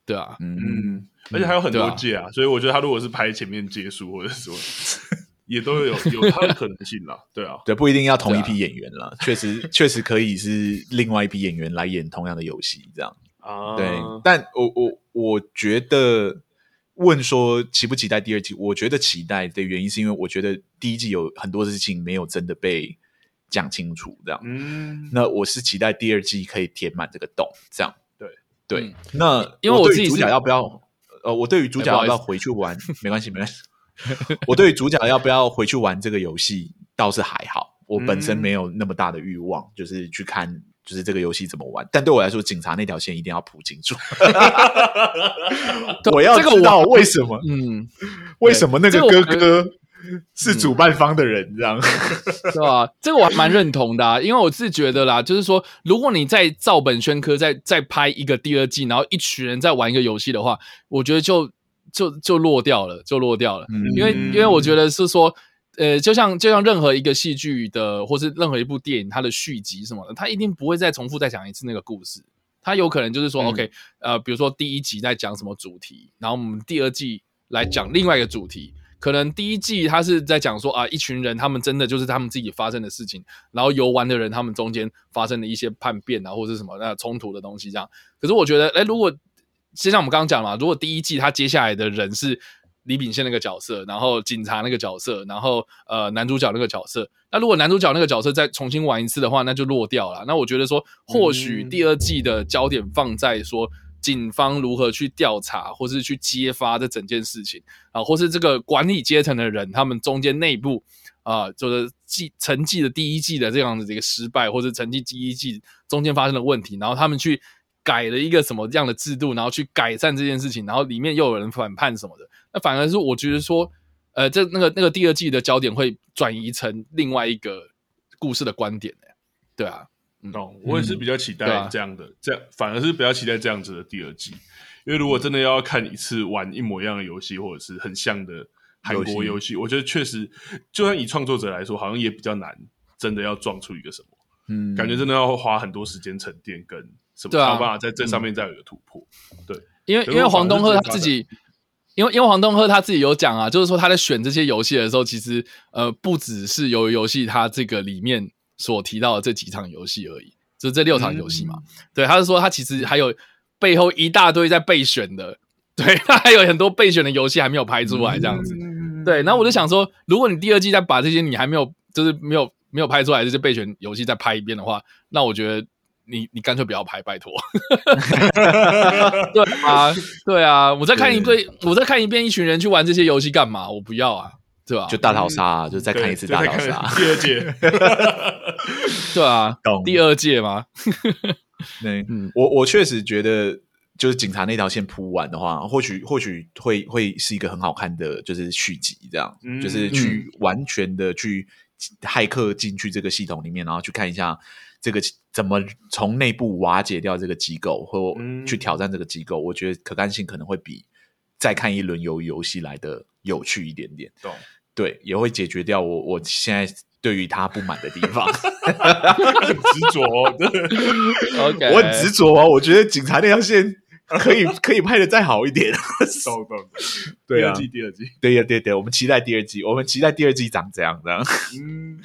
对啊，嗯，而且还有很多届啊，所以我觉得他如果是拍前面结束，或者说。*laughs* 也都有有他的可能性啦，对啊，对，不一定要同一批演员啦，确实确实可以是另外一批演员来演同样的游戏，这样啊，对。但我我我觉得问说期不期待第二季，我觉得期待的原因是因为我觉得第一季有很多事情没有真的被讲清楚，这样，嗯，那我是期待第二季可以填满这个洞，这样，对对。嗯、那因为我自己主角要不要，呃，我对于主角要不要回去玩，*laughs* 没关系，没关系。我对于主角要不要回去玩这个游戏倒是还好，我本身没有那么大的欲望，嗯、就是去看就是这个游戏怎么玩。但对我来说，警察那条线一定要铺清楚。*laughs* 我要知道为什么，嗯，为什么那个哥哥 *laughs* 是主办方的人，这样。是吧？这个我还蛮认同的，啊，因为我是觉得啦，就是说，如果你在照本宣科，再再拍一个第二季，然后一群人在玩一个游戏的话，我觉得就。就就落掉了，就落掉了，嗯、因为因为我觉得是说，呃，就像就像任何一个戏剧的，或是任何一部电影，它的续集什么的，它一定不会再重复再讲一次那个故事，它有可能就是说、嗯、，OK，呃，比如说第一集在讲什么主题，然后我们第二季来讲另外一个主题，可能第一季他是在讲说啊，一群人他们真的就是他们自己发生的事情，然后游玩的人他们中间发生的一些叛变啊，或者什么那冲突的东西这样，可是我觉得，哎，如果就像我们刚刚讲嘛，如果第一季他接下来的人是李秉宪那个角色，然后警察那个角色，然后呃男主角那个角色，那如果男主角那个角色再重新玩一次的话，那就落掉了。那我觉得说，或许第二季的焦点放在说警方如何去调查，或是去揭发这整件事情啊，或是这个管理阶层的人他们中间内部啊，就是季承继的第一季的这样子的一个失败，或是成绩第一季中间发生的问题，然后他们去。改了一个什么样的制度，然后去改善这件事情，然后里面又有人反叛什么的，那反而是我觉得说，呃，这那个那个第二季的焦点会转移成另外一个故事的观点，对啊，哦，我也是比较期待这样的，嗯、这样反而是比较期待这样子的第二季，因为如果真的要看一次玩一模一样的游戏，或者是很像的韩国游戏，我觉得确实，就算以创作者来说，好像也比较难，真的要撞出一个什么，嗯，感觉真的要花很多时间沉淀跟。什么对啊，办法在这上面再有一个突破。嗯、对，因为因为黄东赫他自己，因为因为黄东赫他自己有讲啊，就是说他在选这些游戏的时候，其实呃不只是由于游戏它这个里面所提到的这几场游戏而已，就是这六场游戏嘛。嗯、对，他是说他其实还有背后一大堆在备选的，对 *laughs* 他还有很多备选的游戏还没有拍出来这样子。嗯、对，然后我就想说，如果你第二季再把这些你还没有就是没有没有拍出来这些备选游戏再拍一遍的话，那我觉得你你干脆不要拍，拜托。*laughs* 对啊，对啊，我再看一遍，我再看一遍，一群人去玩这些游戏干嘛？我不要啊，对吧？就大逃杀、啊，就再看一次大逃杀，第二届，*laughs* *laughs* 对啊，懂第二届吗？*laughs* 对，嗯，我我确实觉得。就是警察那条线铺完的话，或许或许会会是一个很好看的，就是续集这样，嗯、就是去完全的去骇客进去这个系统里面，然后去看一下这个怎么从内部瓦解掉这个机构，或去挑战这个机构。嗯、我觉得可看性可能会比再看一轮游游戏来的有趣一点点。懂对，也会解决掉我我现在对于他不满的地方。*laughs* 很执着，对，OK，我很执着啊，我觉得警察那条线。可以可以拍的再好一点，*laughs* 懂懂懂。对啊，第二季第二季，对呀对对，我们期待第二季，我们期待第二季长这样这样。*laughs* 嗯，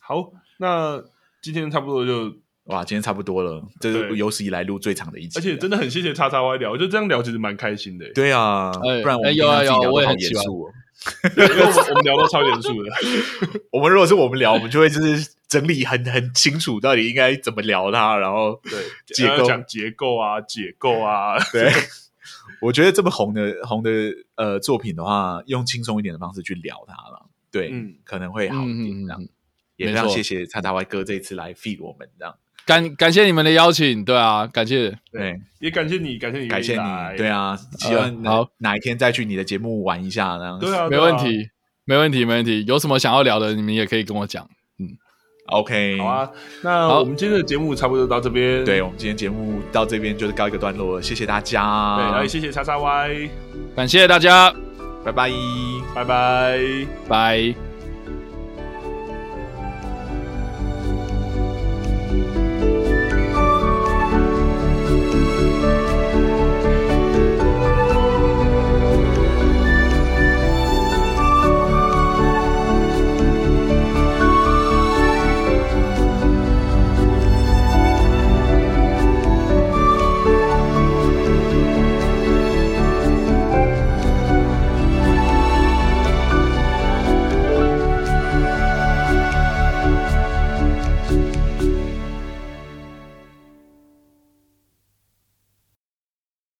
好，那今天差不多就哇，今天差不多了，这是有史以来录最长的一集，而且真的很谢谢叉叉 Y 聊，我觉得这样聊其实蛮开心的。对啊，不然我们有啊有，我也很严肃。我们聊到超严肃的，*laughs* 我们如果是我们聊，我们就会就是整理很很清楚，到底应该怎么聊它，然后对结构。讲结构啊，解构啊。对，我觉得这么红的红的呃作品的话，用轻松一点的方式去聊它了，对，嗯、可能会好一点。这样。也非常谢谢叉叉 Y 哥这一次来 feed 我们这样。感感谢你们的邀请，对啊，感谢，对，也感谢你，感谢你，感谢你，对啊，希望好。哪一天再去你的节目玩一下，这样，对啊，没问题，没问题，没问题，有什么想要聊的，你们也可以跟我讲，嗯，OK，好啊，那我们今天的节目差不多到这边，对，我们今天节目到这边就是告一个段落了，谢谢大家，对，然后也谢谢叉叉 Y，感谢大家，拜拜，拜拜，拜。